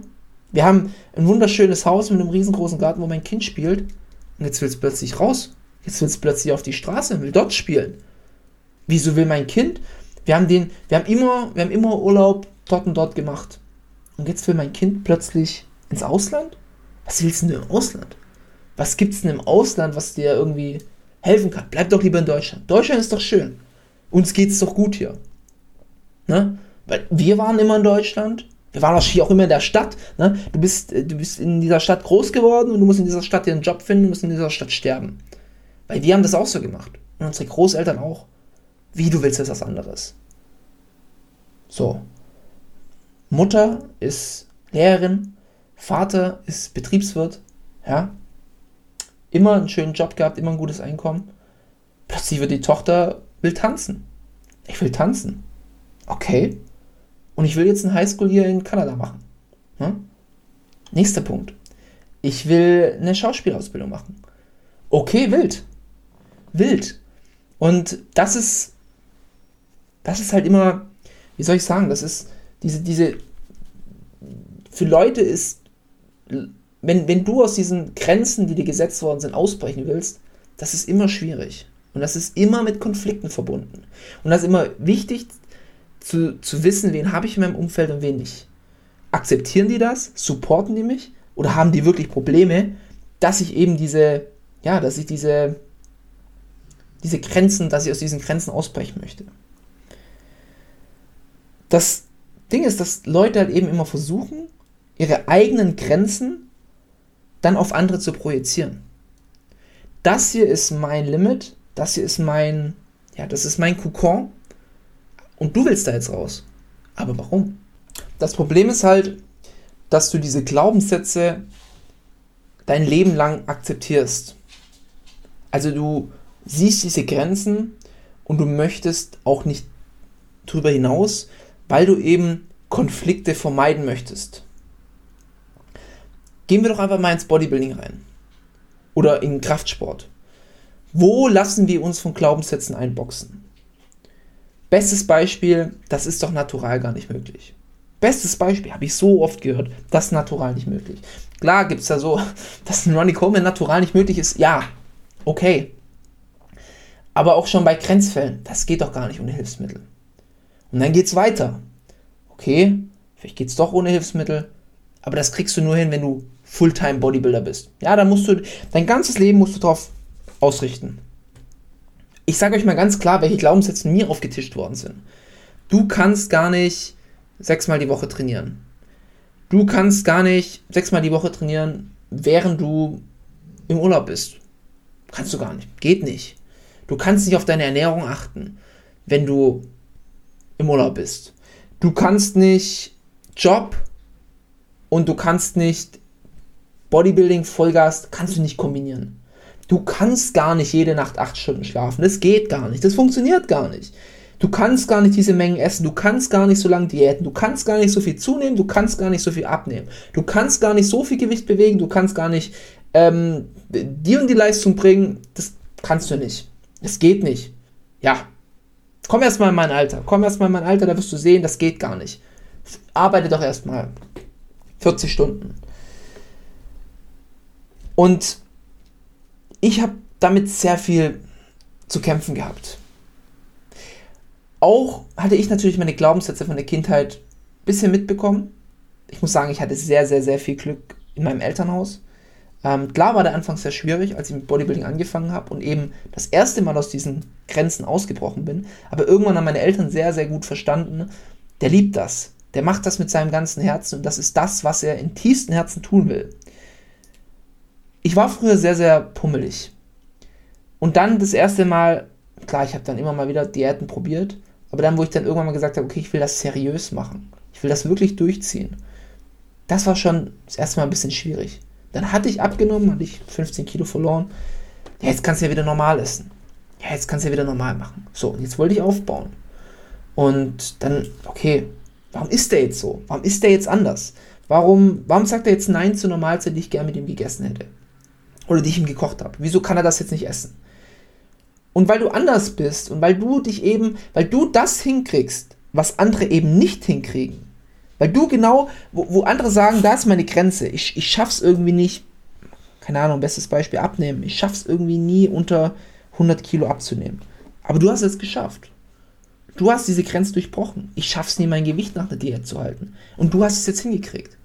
Wir haben ein wunderschönes Haus mit einem riesengroßen Garten, wo mein Kind spielt. Und jetzt will es plötzlich raus. Jetzt will es plötzlich auf die Straße und will dort spielen. Wieso will mein Kind? Wir haben den, wir haben immer, wir haben immer Urlaub dort und dort gemacht. Und jetzt will mein Kind plötzlich ins Ausland? Was willst du denn im Ausland? Was gibt es denn im Ausland, was dir irgendwie helfen kann? Bleib doch lieber in Deutschland. Deutschland ist doch schön. Uns geht es doch gut hier. Ne? Weil wir waren immer in Deutschland. Wir waren wahrscheinlich auch immer in der Stadt. Ne? Du, bist, du bist in dieser Stadt groß geworden und du musst in dieser Stadt dir einen Job finden, du musst in dieser Stadt sterben. Weil wir haben das auch so gemacht. Und unsere Großeltern auch. Wie du willst, ist was anderes. So. Mutter ist Lehrerin, Vater ist Betriebswirt, ja. Immer einen schönen Job gehabt, immer ein gutes Einkommen. Plötzlich wird die Tochter will tanzen. Ich will tanzen. Okay. Und ich will jetzt ein Highschool hier in Kanada machen. Hm? Nächster Punkt. Ich will eine Schauspielausbildung machen. Okay, wild. Wild. Und das ist, das ist halt immer, wie soll ich sagen, das ist diese, diese, für Leute ist, wenn, wenn du aus diesen Grenzen, die dir gesetzt worden sind, ausbrechen willst, das ist immer schwierig. Und das ist immer mit Konflikten verbunden. Und das ist immer wichtig zu, zu wissen, wen habe ich in meinem Umfeld und wen nicht. Akzeptieren die das? Supporten die mich? Oder haben die wirklich Probleme, dass ich eben diese, ja, dass ich diese, diese Grenzen, dass ich aus diesen Grenzen ausbrechen möchte? Das Ding ist, dass Leute halt eben immer versuchen, ihre eigenen Grenzen dann auf andere zu projizieren. Das hier ist mein Limit, das hier ist mein, ja, das ist mein Kokon und du willst da jetzt raus. Aber warum? Das Problem ist halt, dass du diese Glaubenssätze dein Leben lang akzeptierst. Also du siehst diese Grenzen und du möchtest auch nicht drüber hinaus, weil du eben Konflikte vermeiden möchtest. Gehen wir doch einfach mal ins Bodybuilding rein. Oder in Kraftsport. Wo lassen wir uns von Glaubenssätzen einboxen? Bestes Beispiel, das ist doch natural gar nicht möglich. Bestes Beispiel, habe ich so oft gehört, das ist natural nicht möglich. Klar gibt es ja so, dass ein Ronnie Coleman natural nicht möglich ist. Ja, okay. Aber auch schon bei Grenzfällen, das geht doch gar nicht ohne Hilfsmittel. Und dann geht es weiter. Okay, vielleicht geht es doch ohne Hilfsmittel, aber das kriegst du nur hin, wenn du Fulltime Bodybuilder bist. Ja, dann musst du, dein ganzes Leben musst du darauf ausrichten. Ich sage euch mal ganz klar, welche Glaubenssätze mir aufgetischt worden sind. Du kannst gar nicht sechsmal die Woche trainieren. Du kannst gar nicht sechsmal die Woche trainieren, während du im Urlaub bist. Kannst du gar nicht. Geht nicht. Du kannst nicht auf deine Ernährung achten, wenn du im Urlaub bist. Du kannst nicht Job und du kannst nicht Bodybuilding, Vollgas, kannst du nicht kombinieren. Du kannst gar nicht jede Nacht acht Stunden schlafen. Das geht gar nicht. Das funktioniert gar nicht. Du kannst gar nicht diese Mengen essen. Du kannst gar nicht so lange diäten. Du kannst gar nicht so viel zunehmen. Du kannst gar nicht so viel abnehmen. Du kannst gar nicht so viel Gewicht bewegen. Du kannst gar nicht ähm, die und die Leistung bringen. Das kannst du nicht. Das geht nicht. Ja. Komm erstmal in mein Alter. Komm erstmal in mein Alter, da wirst du sehen, das geht gar nicht. Arbeite doch erstmal 40 Stunden. Und ich habe damit sehr viel zu kämpfen gehabt. Auch hatte ich natürlich meine Glaubenssätze von der Kindheit ein bisschen mitbekommen. Ich muss sagen, ich hatte sehr, sehr, sehr viel Glück in meinem Elternhaus. Ähm, klar war der Anfang sehr schwierig, als ich mit Bodybuilding angefangen habe und eben das erste Mal aus diesen Grenzen ausgebrochen bin. Aber irgendwann haben meine Eltern sehr, sehr gut verstanden, der liebt das. Der macht das mit seinem ganzen Herzen und das ist das, was er im tiefsten Herzen tun will ich war früher sehr, sehr pummelig. Und dann das erste Mal, klar, ich habe dann immer mal wieder Diäten probiert, aber dann, wo ich dann irgendwann mal gesagt habe, okay, ich will das seriös machen, ich will das wirklich durchziehen, das war schon das erste Mal ein bisschen schwierig. Dann hatte ich abgenommen, hatte ich 15 Kilo verloren. Ja, jetzt kannst du ja wieder normal essen. Ja, jetzt kannst du ja wieder normal machen. So, jetzt wollte ich aufbauen. Und dann, okay, warum ist der jetzt so? Warum ist der jetzt anders? Warum, warum sagt er jetzt Nein zur Normalzeit, die ich gerne mit ihm gegessen hätte? Oder die ich ihm gekocht habe. Wieso kann er das jetzt nicht essen? Und weil du anders bist und weil du dich eben, weil du das hinkriegst, was andere eben nicht hinkriegen, Weil du genau, wo, wo andere sagen, da ist meine Grenze, ich, ich schaff's irgendwie nicht, keine Ahnung, bestes Beispiel abnehmen, ich schaff's irgendwie nie unter 100 Kilo abzunehmen. Aber du hast es geschafft. Du hast diese Grenze durchbrochen. Ich schaff's nie, mein Gewicht nach der Diät zu halten. Und du hast es jetzt hingekriegt.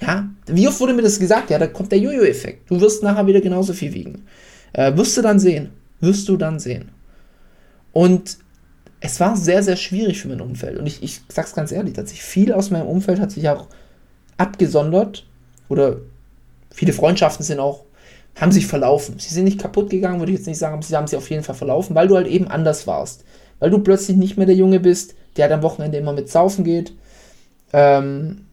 Ja, wie oft wurde mir das gesagt? Ja, da kommt der Jojo-Effekt. Du wirst nachher wieder genauso viel wiegen. Äh, wirst du dann sehen. Wirst du dann sehen. Und es war sehr, sehr schwierig für mein Umfeld. Und ich, ich sag's ganz ehrlich, tatsächlich viel aus meinem Umfeld hat sich auch abgesondert. Oder viele Freundschaften sind auch, haben sich verlaufen. Sie sind nicht kaputt gegangen, würde ich jetzt nicht sagen, aber sie haben sich auf jeden Fall verlaufen, weil du halt eben anders warst. Weil du plötzlich nicht mehr der Junge bist, der halt am Wochenende immer mit saufen geht. Ähm,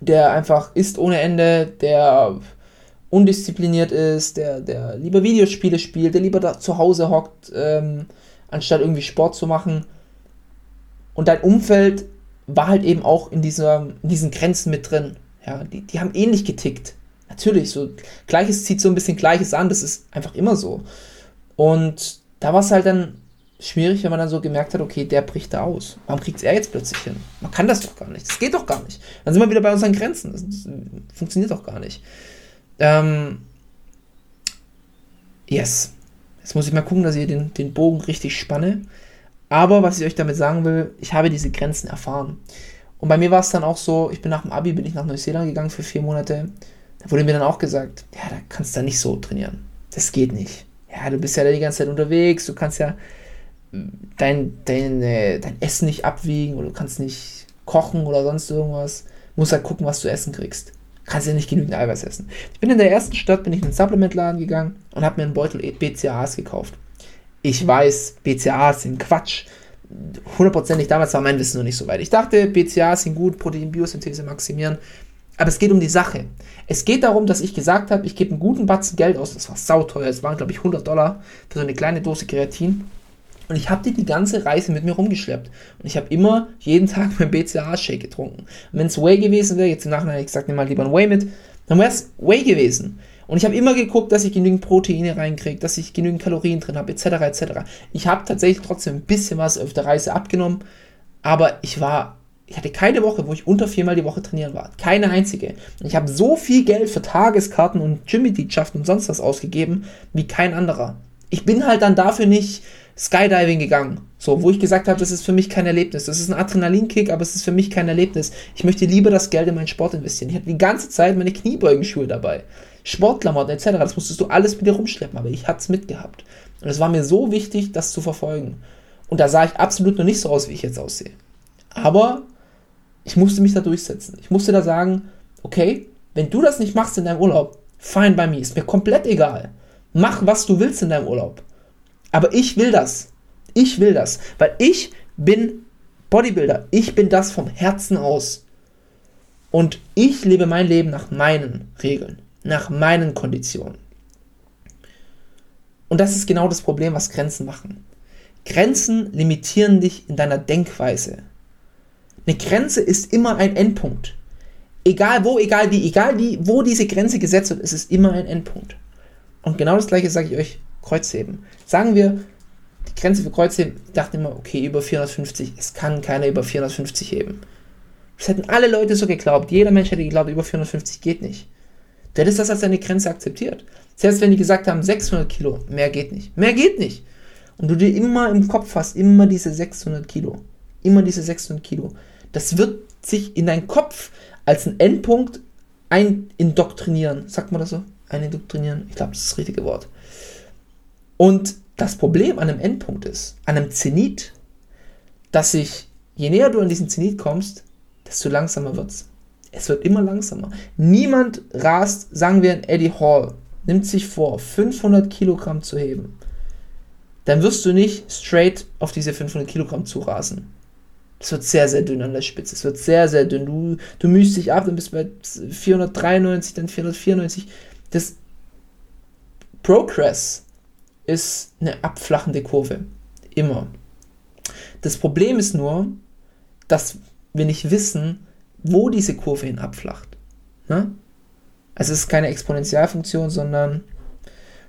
der einfach isst ohne Ende, der undiszipliniert ist, der, der lieber Videospiele spielt, der lieber da zu Hause hockt, ähm, anstatt irgendwie Sport zu machen. Und dein Umfeld war halt eben auch in, dieser, in diesen Grenzen mit drin. Ja, die, die haben ähnlich getickt. Natürlich, so Gleiches zieht so ein bisschen Gleiches an, das ist einfach immer so. Und da war es halt dann schwierig, wenn man dann so gemerkt hat, okay, der bricht da aus. Warum kriegt er jetzt plötzlich hin? Man kann das doch gar nicht. Das geht doch gar nicht. Dann sind wir wieder bei unseren Grenzen. Das, das funktioniert doch gar nicht. Ähm, yes. Jetzt muss ich mal gucken, dass ich den, den Bogen richtig spanne. Aber was ich euch damit sagen will, ich habe diese Grenzen erfahren. Und bei mir war es dann auch so, ich bin nach dem Abi, bin ich nach Neuseeland gegangen für vier Monate. Da wurde mir dann auch gesagt, ja, da kannst du nicht so trainieren. Das geht nicht. Ja, du bist ja da die ganze Zeit unterwegs, du kannst ja dein, dein, äh, dein Essen nicht abwiegen oder du kannst nicht kochen oder sonst irgendwas. Musst halt gucken, was du essen kriegst. Kannst ja nicht genügend Eiweiß essen. Ich bin in der ersten Stadt, bin ich in den Supplementladen gegangen und habe mir einen Beutel BCAAs gekauft. Ich weiß, BCAAs sind Quatsch. Hundertprozentig, damals war mein Wissen noch nicht so weit. Ich dachte, BCAAs sind gut, Proteinbiosynthese maximieren. Aber es geht um die Sache. Es geht darum, dass ich gesagt habe, ich gebe einen guten Batzen Geld aus. Das war sauteuer. Es waren, glaube ich, 100 Dollar für so eine kleine Dose Kreatin. Und ich habe die die ganze Reise mit mir rumgeschleppt. Und ich habe immer jeden Tag mein BCA-Shake getrunken. Und wenn es Whey gewesen wäre, jetzt im Nachhinein hätte ich gesagt, nimm mal lieber ein Whey mit, dann wäre es Whey gewesen. Und ich habe immer geguckt, dass ich genügend Proteine reinkriege, dass ich genügend Kalorien drin habe, etc. etc. Ich habe tatsächlich trotzdem ein bisschen was auf der Reise abgenommen, aber ich war, ich hatte keine Woche, wo ich unter viermal die Woche trainieren war. Keine einzige. Und ich habe so viel Geld für Tageskarten und Gym-Mitgliedschaften und sonst was ausgegeben, wie kein anderer. Ich bin halt dann dafür nicht Skydiving gegangen. So, wo ich gesagt habe, das ist für mich kein Erlebnis. Das ist ein Adrenalinkick, aber es ist für mich kein Erlebnis. Ich möchte lieber das Geld in meinen Sport investieren. Ich hatte die ganze Zeit meine Kniebeugenschuhe dabei. Sportklamotten etc. Das musstest du alles mit dir rumschleppen, aber ich hatte es mitgehabt. Und es war mir so wichtig, das zu verfolgen. Und da sah ich absolut noch nicht so aus, wie ich jetzt aussehe. Aber ich musste mich da durchsetzen. Ich musste da sagen, okay, wenn du das nicht machst in deinem Urlaub, fine bei mir, ist mir komplett egal. Mach, was du willst in deinem Urlaub. Aber ich will das. Ich will das. Weil ich bin Bodybuilder. Ich bin das vom Herzen aus. Und ich lebe mein Leben nach meinen Regeln, nach meinen Konditionen. Und das ist genau das Problem, was Grenzen machen. Grenzen limitieren dich in deiner Denkweise. Eine Grenze ist immer ein Endpunkt. Egal wo, egal wie, egal wie, wo diese Grenze gesetzt wird, es ist immer ein Endpunkt. Und genau das gleiche sage ich euch Kreuzheben. Sagen wir, die Grenze für Kreuzheben, ich dachte immer, okay, über 450, es kann keiner über 450 heben. Das hätten alle Leute so geglaubt. Jeder Mensch hätte geglaubt, über 450 geht nicht. Du hättest das als deine Grenze akzeptiert. Selbst wenn die gesagt haben, 600 Kilo, mehr geht nicht. Mehr geht nicht. Und du dir immer im Kopf hast, immer diese 600 Kilo. Immer diese 600 Kilo. Das wird sich in deinen Kopf als ein Endpunkt einindoktrinieren. Sagt man das so? Einindoktrinieren? Ich glaube, das ist das richtige Wort. Und das Problem an einem Endpunkt ist, an einem Zenit, dass sich, je näher du an diesen Zenit kommst, desto langsamer wird es. Wird immer langsamer. Niemand rast, sagen wir, ein Eddie Hall, nimmt sich vor, 500 Kilogramm zu heben. Dann wirst du nicht straight auf diese 500 Kilogramm zurasen. Es wird sehr, sehr dünn an der Spitze. Es wird sehr, sehr dünn. Du, du mühst dich ab, dann bist bei 493, dann 494. Das Progress ist eine abflachende Kurve. Immer. Das Problem ist nur, dass wir nicht wissen, wo diese Kurve hin abflacht. Ne? Also es ist keine Exponentialfunktion, sondern,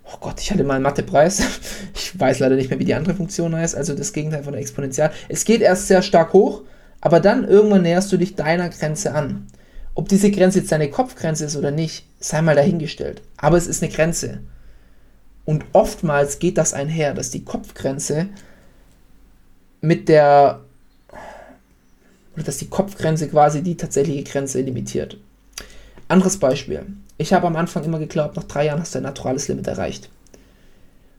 oh Gott, ich hatte mal einen Mathepreis. Ich weiß leider nicht mehr, wie die andere Funktion heißt, also das Gegenteil von der Exponential. Es geht erst sehr stark hoch, Aber dann irgendwann näherst du dich deiner Grenze an. Ob diese Grenze jetzt deine Kopfgrenze ist oder nicht, sei mal dahingestellt. Aber es ist eine Grenze. Und oftmals geht das einher, dass die Kopfgrenze mit der, oder dass die Kopfgrenze quasi die tatsächliche Grenze limitiert. Anderes Beispiel. Ich habe am Anfang immer geglaubt, nach drei Jahren hast du ein naturales Limit erreicht.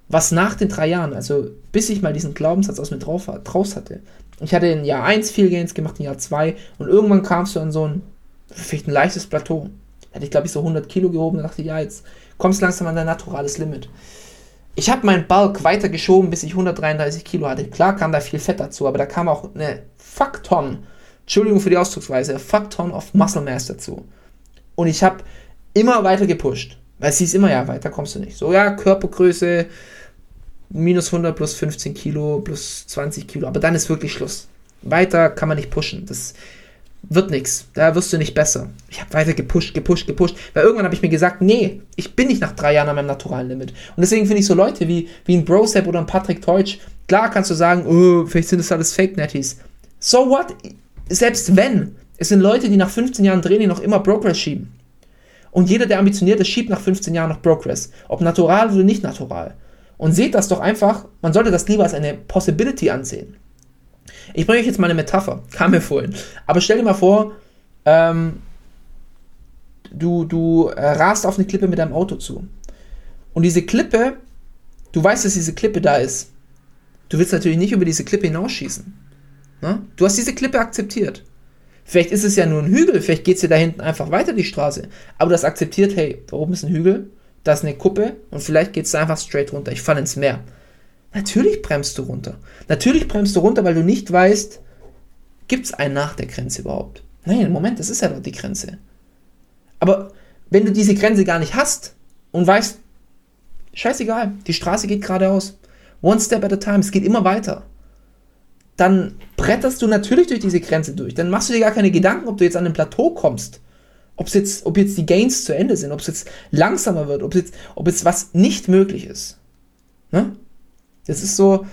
Was nach den drei Jahren, also bis ich mal diesen Glaubenssatz aus mir drauf, draus hatte, ich hatte in Jahr 1 viel Gains gemacht, in Jahr 2 und irgendwann kamst du an so ein, vielleicht ein leichtes Plateau. Da hatte ich glaube ich so 100 Kilo gehoben und dachte, ja, jetzt kommst du langsam an dein naturales Limit. Ich habe meinen Bulk weiter geschoben, bis ich 133 Kilo hatte. Klar kam da viel Fett dazu, aber da kam auch eine Fuckton, Entschuldigung für die Ausdrucksweise, Fuckton of Muscle Mass dazu. Und ich habe immer weiter gepusht, weil es hieß immer, ja, weiter kommst du nicht. So, ja, Körpergröße, minus 100 plus 15 Kilo plus 20 Kilo, aber dann ist wirklich Schluss. Weiter kann man nicht pushen. Das wird nichts. Da wirst du nicht besser. Ich habe weiter gepusht, gepusht, gepusht. Weil irgendwann habe ich mir gesagt, nee, ich bin nicht nach drei Jahren an meinem naturalen Limit. Und deswegen finde ich so Leute wie, wie ein Brosep oder ein Patrick Teutsch, klar kannst du sagen, oh, vielleicht sind das alles Fake-Netties. So what? Selbst wenn, es sind Leute, die nach 15 Jahren Training noch immer Progress schieben. Und jeder, der ambitioniert ist, schiebt nach 15 Jahren noch Progress. Ob natural oder nicht natural. Und seht das doch einfach, man sollte das lieber als eine Possibility ansehen. Ich bringe euch jetzt mal eine Metapher, kam mir vorhin. Aber stell dir mal vor, ähm, du, du äh, rast auf eine Klippe mit deinem Auto zu. Und diese Klippe, du weißt, dass diese Klippe da ist. Du willst natürlich nicht über diese Klippe hinausschießen. Ne? Du hast diese Klippe akzeptiert. Vielleicht ist es ja nur ein Hügel, vielleicht geht es dir da hinten einfach weiter die Straße. Aber du hast akzeptiert, hey, da oben ist ein Hügel, da ist eine Kuppe und vielleicht geht es einfach straight runter. Ich falle ins Meer. Natürlich bremst du runter. Natürlich bremst du runter, weil du nicht weißt, gibt es einen nach der Grenze überhaupt? Nein, Moment, das ist ja dort die Grenze. Aber wenn du diese Grenze gar nicht hast und weißt, scheißegal, die Straße geht geradeaus, one step at a time, es geht immer weiter, dann bretterst du natürlich durch diese Grenze durch. Dann machst du dir gar keine Gedanken, ob du jetzt an ein Plateau kommst Ob's jetzt, ob jetzt die Gains zu Ende sind, ob es jetzt langsamer wird, ob jetzt, ob jetzt was nicht möglich ist. Ne? Das ist so,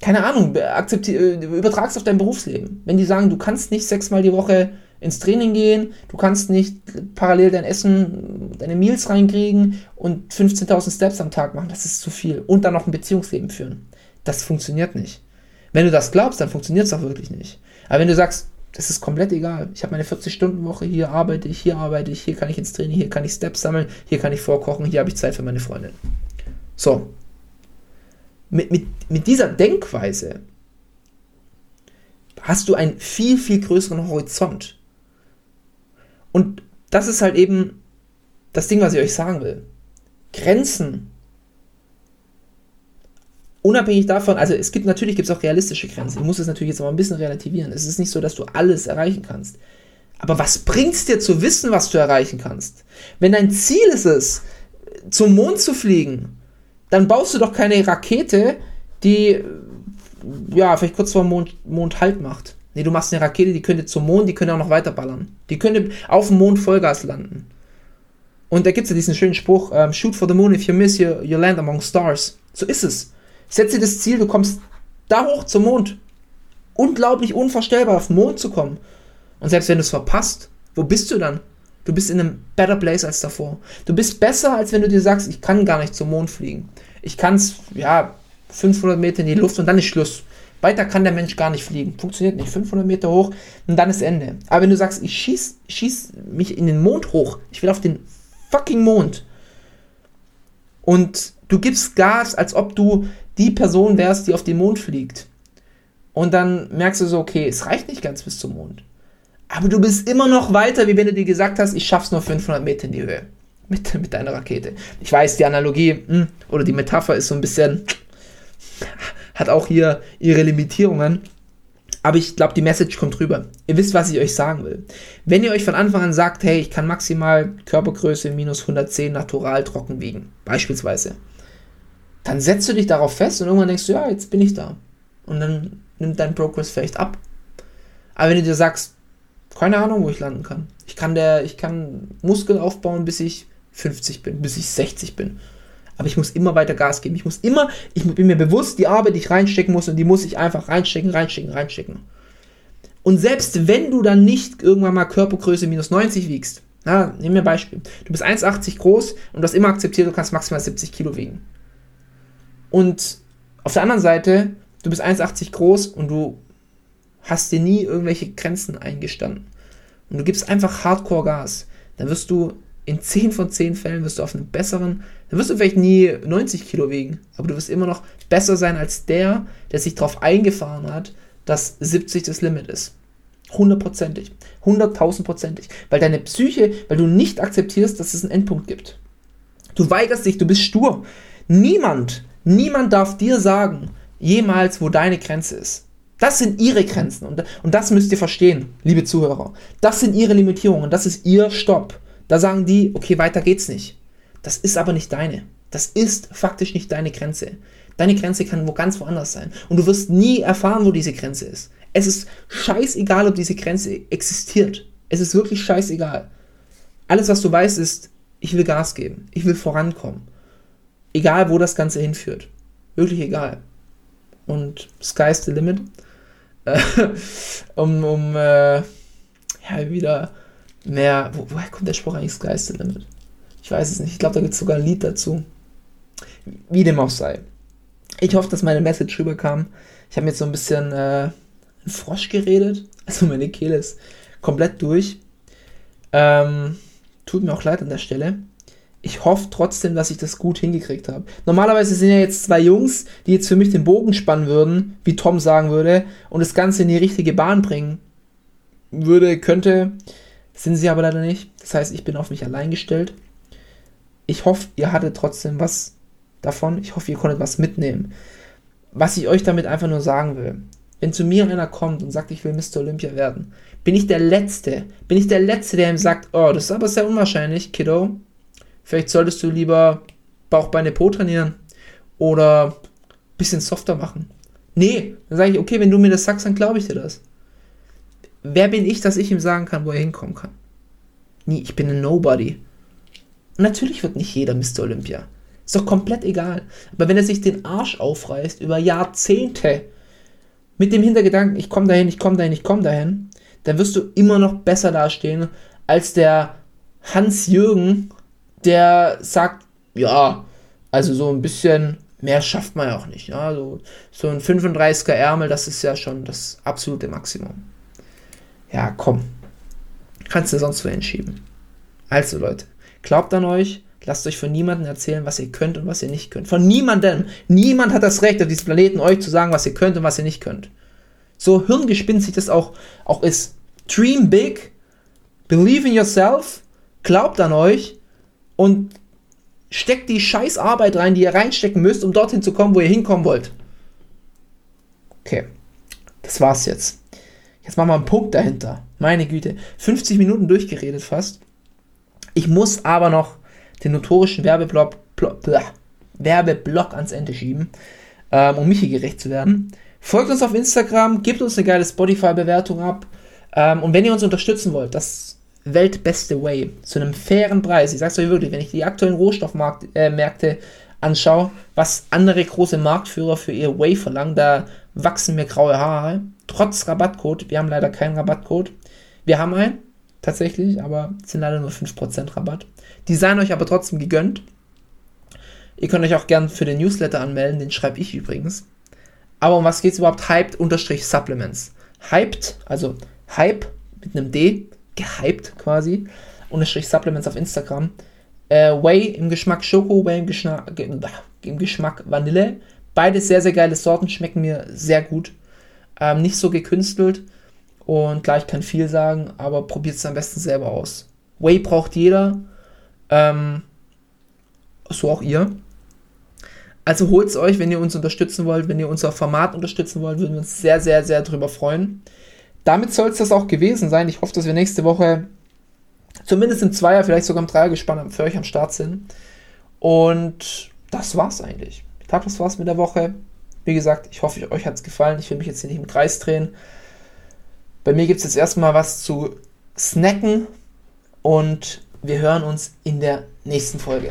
keine Ahnung, akzeptier, übertragst auf dein Berufsleben. Wenn die sagen, du kannst nicht sechsmal die Woche ins Training gehen, du kannst nicht parallel dein Essen, deine Meals reinkriegen und 15.000 Steps am Tag machen, das ist zu viel. Und dann noch ein Beziehungsleben führen. Das funktioniert nicht. Wenn du das glaubst, dann funktioniert es auch wirklich nicht. Aber wenn du sagst, das ist komplett egal. Ich habe meine 40-Stunden-Woche, hier arbeite ich, hier arbeite ich, hier kann ich ins Training, hier kann ich Steps sammeln, hier kann ich vorkochen, hier habe ich Zeit für meine Freundin. So. Mit, mit, mit dieser Denkweise hast du einen viel, viel größeren Horizont. Und das ist halt eben das Ding, was ich euch sagen will. Grenzen unabhängig davon, also es gibt natürlich gibt's auch realistische Grenzen. Ich muss es natürlich jetzt aber ein bisschen relativieren. Es ist nicht so, dass du alles erreichen kannst. Aber was bringt es dir zu wissen, was du erreichen kannst? Wenn dein Ziel ist es, zum Mond zu fliegen, dann baust du doch keine Rakete, die ja vielleicht kurz vor dem Mond, Mond Halt macht. Nee, du machst eine Rakete, die könnte zum Mond, die könnte auch noch weiter ballern. Die könnte auf dem Mond Vollgas landen. Und da gibt es ja diesen schönen Spruch, um, shoot for the moon, if you miss, you, you land among stars. So ist es. Setze das Ziel, du kommst da hoch zum Mond. Unglaublich unvorstellbar, auf den Mond zu kommen. Und selbst wenn du es verpasst, wo bist du dann? Du bist in einem better place als davor. Du bist besser, als wenn du dir sagst, ich kann gar nicht zum Mond fliegen. Ich kann es, ja, 500 Meter in die Luft und dann ist Schluss. Weiter kann der Mensch gar nicht fliegen. Funktioniert nicht. 500 Meter hoch und dann ist Ende. Aber wenn du sagst, ich schieß, schieß mich in den Mond hoch, ich will auf den fucking Mond und du gibst Gas, als ob du die Person wärst, die auf den Mond fliegt. Und dann merkst du so, okay, es reicht nicht ganz bis zum Mond. Aber du bist immer noch weiter, wie wenn du dir gesagt hast, ich schaff's nur 500 Meter in die Höhe. Mit, mit deiner Rakete. Ich weiß, die Analogie hm, oder die Metapher ist so ein bisschen, hat auch hier ihre Limitierungen. Aber ich glaube, die Message kommt rüber. Ihr wisst, was ich euch sagen will. Wenn ihr euch von Anfang an sagt, hey, ich kann maximal Körpergröße minus 110 natural trocken wiegen, beispielsweise, dann setzt du dich darauf fest und irgendwann denkst du, ja, jetzt bin ich da. Und dann nimmt dein Progress vielleicht ab. Aber wenn du dir sagst, keine Ahnung, wo ich landen kann. Ich kann der, ich kann Muskeln aufbauen, bis ich 50 bin, bis ich 60 bin. Aber ich muss immer weiter Gas geben. Ich muss immer, ich bin mir bewusst, die Arbeit, die ich reinstecken muss, und die muss ich einfach reinstecken, reinstecken, reinstecken. Und selbst wenn du dann nicht irgendwann mal Körpergröße minus 90 wiegst, na, nehmen wir ein Beispiel. Du bist 1,80 groß und du hast immer akzeptiert, du kannst maximal 70 Kilo wiegen. Und auf der anderen Seite, du bist 1,80 groß und du hast dir nie irgendwelche Grenzen eingestanden. Und du gibst einfach Hardcore Gas. Dann wirst du in 10 von 10 Fällen wirst du auf einem besseren, dann wirst du vielleicht nie 90 Kilo wiegen, aber du wirst immer noch besser sein als der, der sich darauf eingefahren hat, dass 70 das Limit ist. Hundertprozentig. Hunderttausendprozentig. Weil deine Psyche, weil du nicht akzeptierst, dass es einen Endpunkt gibt. Du weigerst dich, du bist stur. Niemand, niemand darf dir sagen, jemals, wo deine Grenze ist. Das sind ihre Grenzen und, und das müsst ihr verstehen, liebe Zuhörer. Das sind ihre Limitierungen, das ist ihr Stopp. Da sagen die, okay, weiter geht's nicht. Das ist aber nicht deine. Das ist faktisch nicht deine Grenze. Deine Grenze kann wo ganz woanders sein. Und du wirst nie erfahren, wo diese Grenze ist. Es ist scheißegal, ob diese Grenze existiert. Es ist wirklich scheißegal. Alles, was du weißt, ist, ich will Gas geben. Ich will vorankommen. Egal, wo das Ganze hinführt. Wirklich egal. Und sky's the limit. um, um äh, ja, wieder mehr. Wo, woher kommt der Spruch eigentlich Sky's the limit? Ich weiß es nicht. Ich glaube, da gibt es sogar ein Lied dazu. Wie dem auch sei. Ich hoffe, dass meine Message rüberkam. Ich habe jetzt so ein bisschen äh, einen Frosch geredet. Also meine Kehle ist komplett durch. Ähm, tut mir auch leid an der Stelle. Ich hoffe trotzdem, dass ich das gut hingekriegt habe. Normalerweise sind ja jetzt zwei Jungs, die jetzt für mich den Bogen spannen würden, wie Tom sagen würde, und das Ganze in die richtige Bahn bringen würde, könnte. Sind sie aber leider nicht. Das heißt, ich bin auf mich allein gestellt. Ich hoffe, ihr hattet trotzdem was davon. Ich hoffe, ihr konntet was mitnehmen. Was ich euch damit einfach nur sagen will, wenn zu mir einer kommt und sagt, ich will Mr. Olympia werden, bin ich der Letzte, bin ich der Letzte, der ihm sagt, oh, das ist aber sehr unwahrscheinlich, Kiddo. Vielleicht solltest du lieber Bauch, Beine, Po trainieren oder ein bisschen softer machen. Nee, dann sage ich, okay, wenn du mir das sagst, dann glaube ich dir das. Wer bin ich, dass ich ihm sagen kann, wo er hinkommen kann? Nie, ich bin ein Nobody. Und natürlich wird nicht jeder Mr. Olympia. Ist doch komplett egal. Aber wenn er sich den Arsch aufreißt über Jahrzehnte mit dem Hintergedanken, ich komme dahin, ich komme dahin, ich komme dahin, dann wirst du immer noch besser dastehen als der Hans-Jürgen, der sagt, ja, also so ein bisschen mehr schafft man ja auch nicht. Ja? So, so ein 35er Ärmel, das ist ja schon das absolute Maximum. Ja, komm. Kannst du sonst wohin schieben. Also Leute, glaubt an euch, lasst euch von niemandem erzählen, was ihr könnt und was ihr nicht könnt. Von niemandem. Niemand hat das Recht auf diesem Planeten, euch zu sagen, was ihr könnt und was ihr nicht könnt. So hirngespinzig das auch, auch ist. Dream big, believe in yourself, glaubt an euch und steckt die scheiß Arbeit rein, die ihr reinstecken müsst, um dorthin zu kommen, wo ihr hinkommen wollt. Okay, das war's jetzt. Jetzt machen wir einen Punkt dahinter. Meine Güte, 50 Minuten durchgeredet fast. Ich muss aber noch den notorischen Werbeblock, Werbeblock ans Ende schieben, ähm, um Michi gerecht zu werden. Folgt uns auf Instagram, gebt uns eine geile Spotify-Bewertung ab. Ähm, und wenn ihr uns unterstützen wollt, das weltbeste Way zu einem fairen Preis, ich sag's euch wirklich, wenn ich die aktuellen Rohstoffmärkte äh, anschaue, was andere große Marktführer für ihr Way verlangen, da wachsen mir graue Haare. Trotz Rabattcode, wir haben leider keinen Rabattcode. Wir haben einen, tatsächlich, aber es sind leider nur 5% Rabatt. Die seien euch aber trotzdem gegönnt. Ihr könnt euch auch gern für den Newsletter anmelden, den schreibe ich übrigens. Aber um was geht es überhaupt? Hyped-Supplements. Hyped, also Hype mit einem D, gehyped quasi, unterstrich Supplements auf Instagram. Äh, Whey im Geschmack Schoko, Whey im, Geschmack, im Geschmack Vanille. Beide sehr, sehr geile Sorten, schmecken mir sehr gut. Ähm, nicht so gekünstelt und gleich kann viel sagen, aber probiert es am besten selber aus. Whey braucht jeder, ähm, so auch ihr. Also holt es euch, wenn ihr uns unterstützen wollt, wenn ihr unser Format unterstützen wollt, würden wir uns sehr, sehr, sehr darüber freuen. Damit soll es das auch gewesen sein. Ich hoffe, dass wir nächste Woche zumindest im Zweier, vielleicht sogar im Dreier gespannt für euch am Start sind. Und das war's eigentlich. Ich glaube, das war's mit der Woche. Wie gesagt, ich hoffe, euch hat es gefallen. Ich will mich jetzt hier nicht im Kreis drehen. Bei mir gibt es jetzt erstmal was zu snacken und wir hören uns in der nächsten Folge.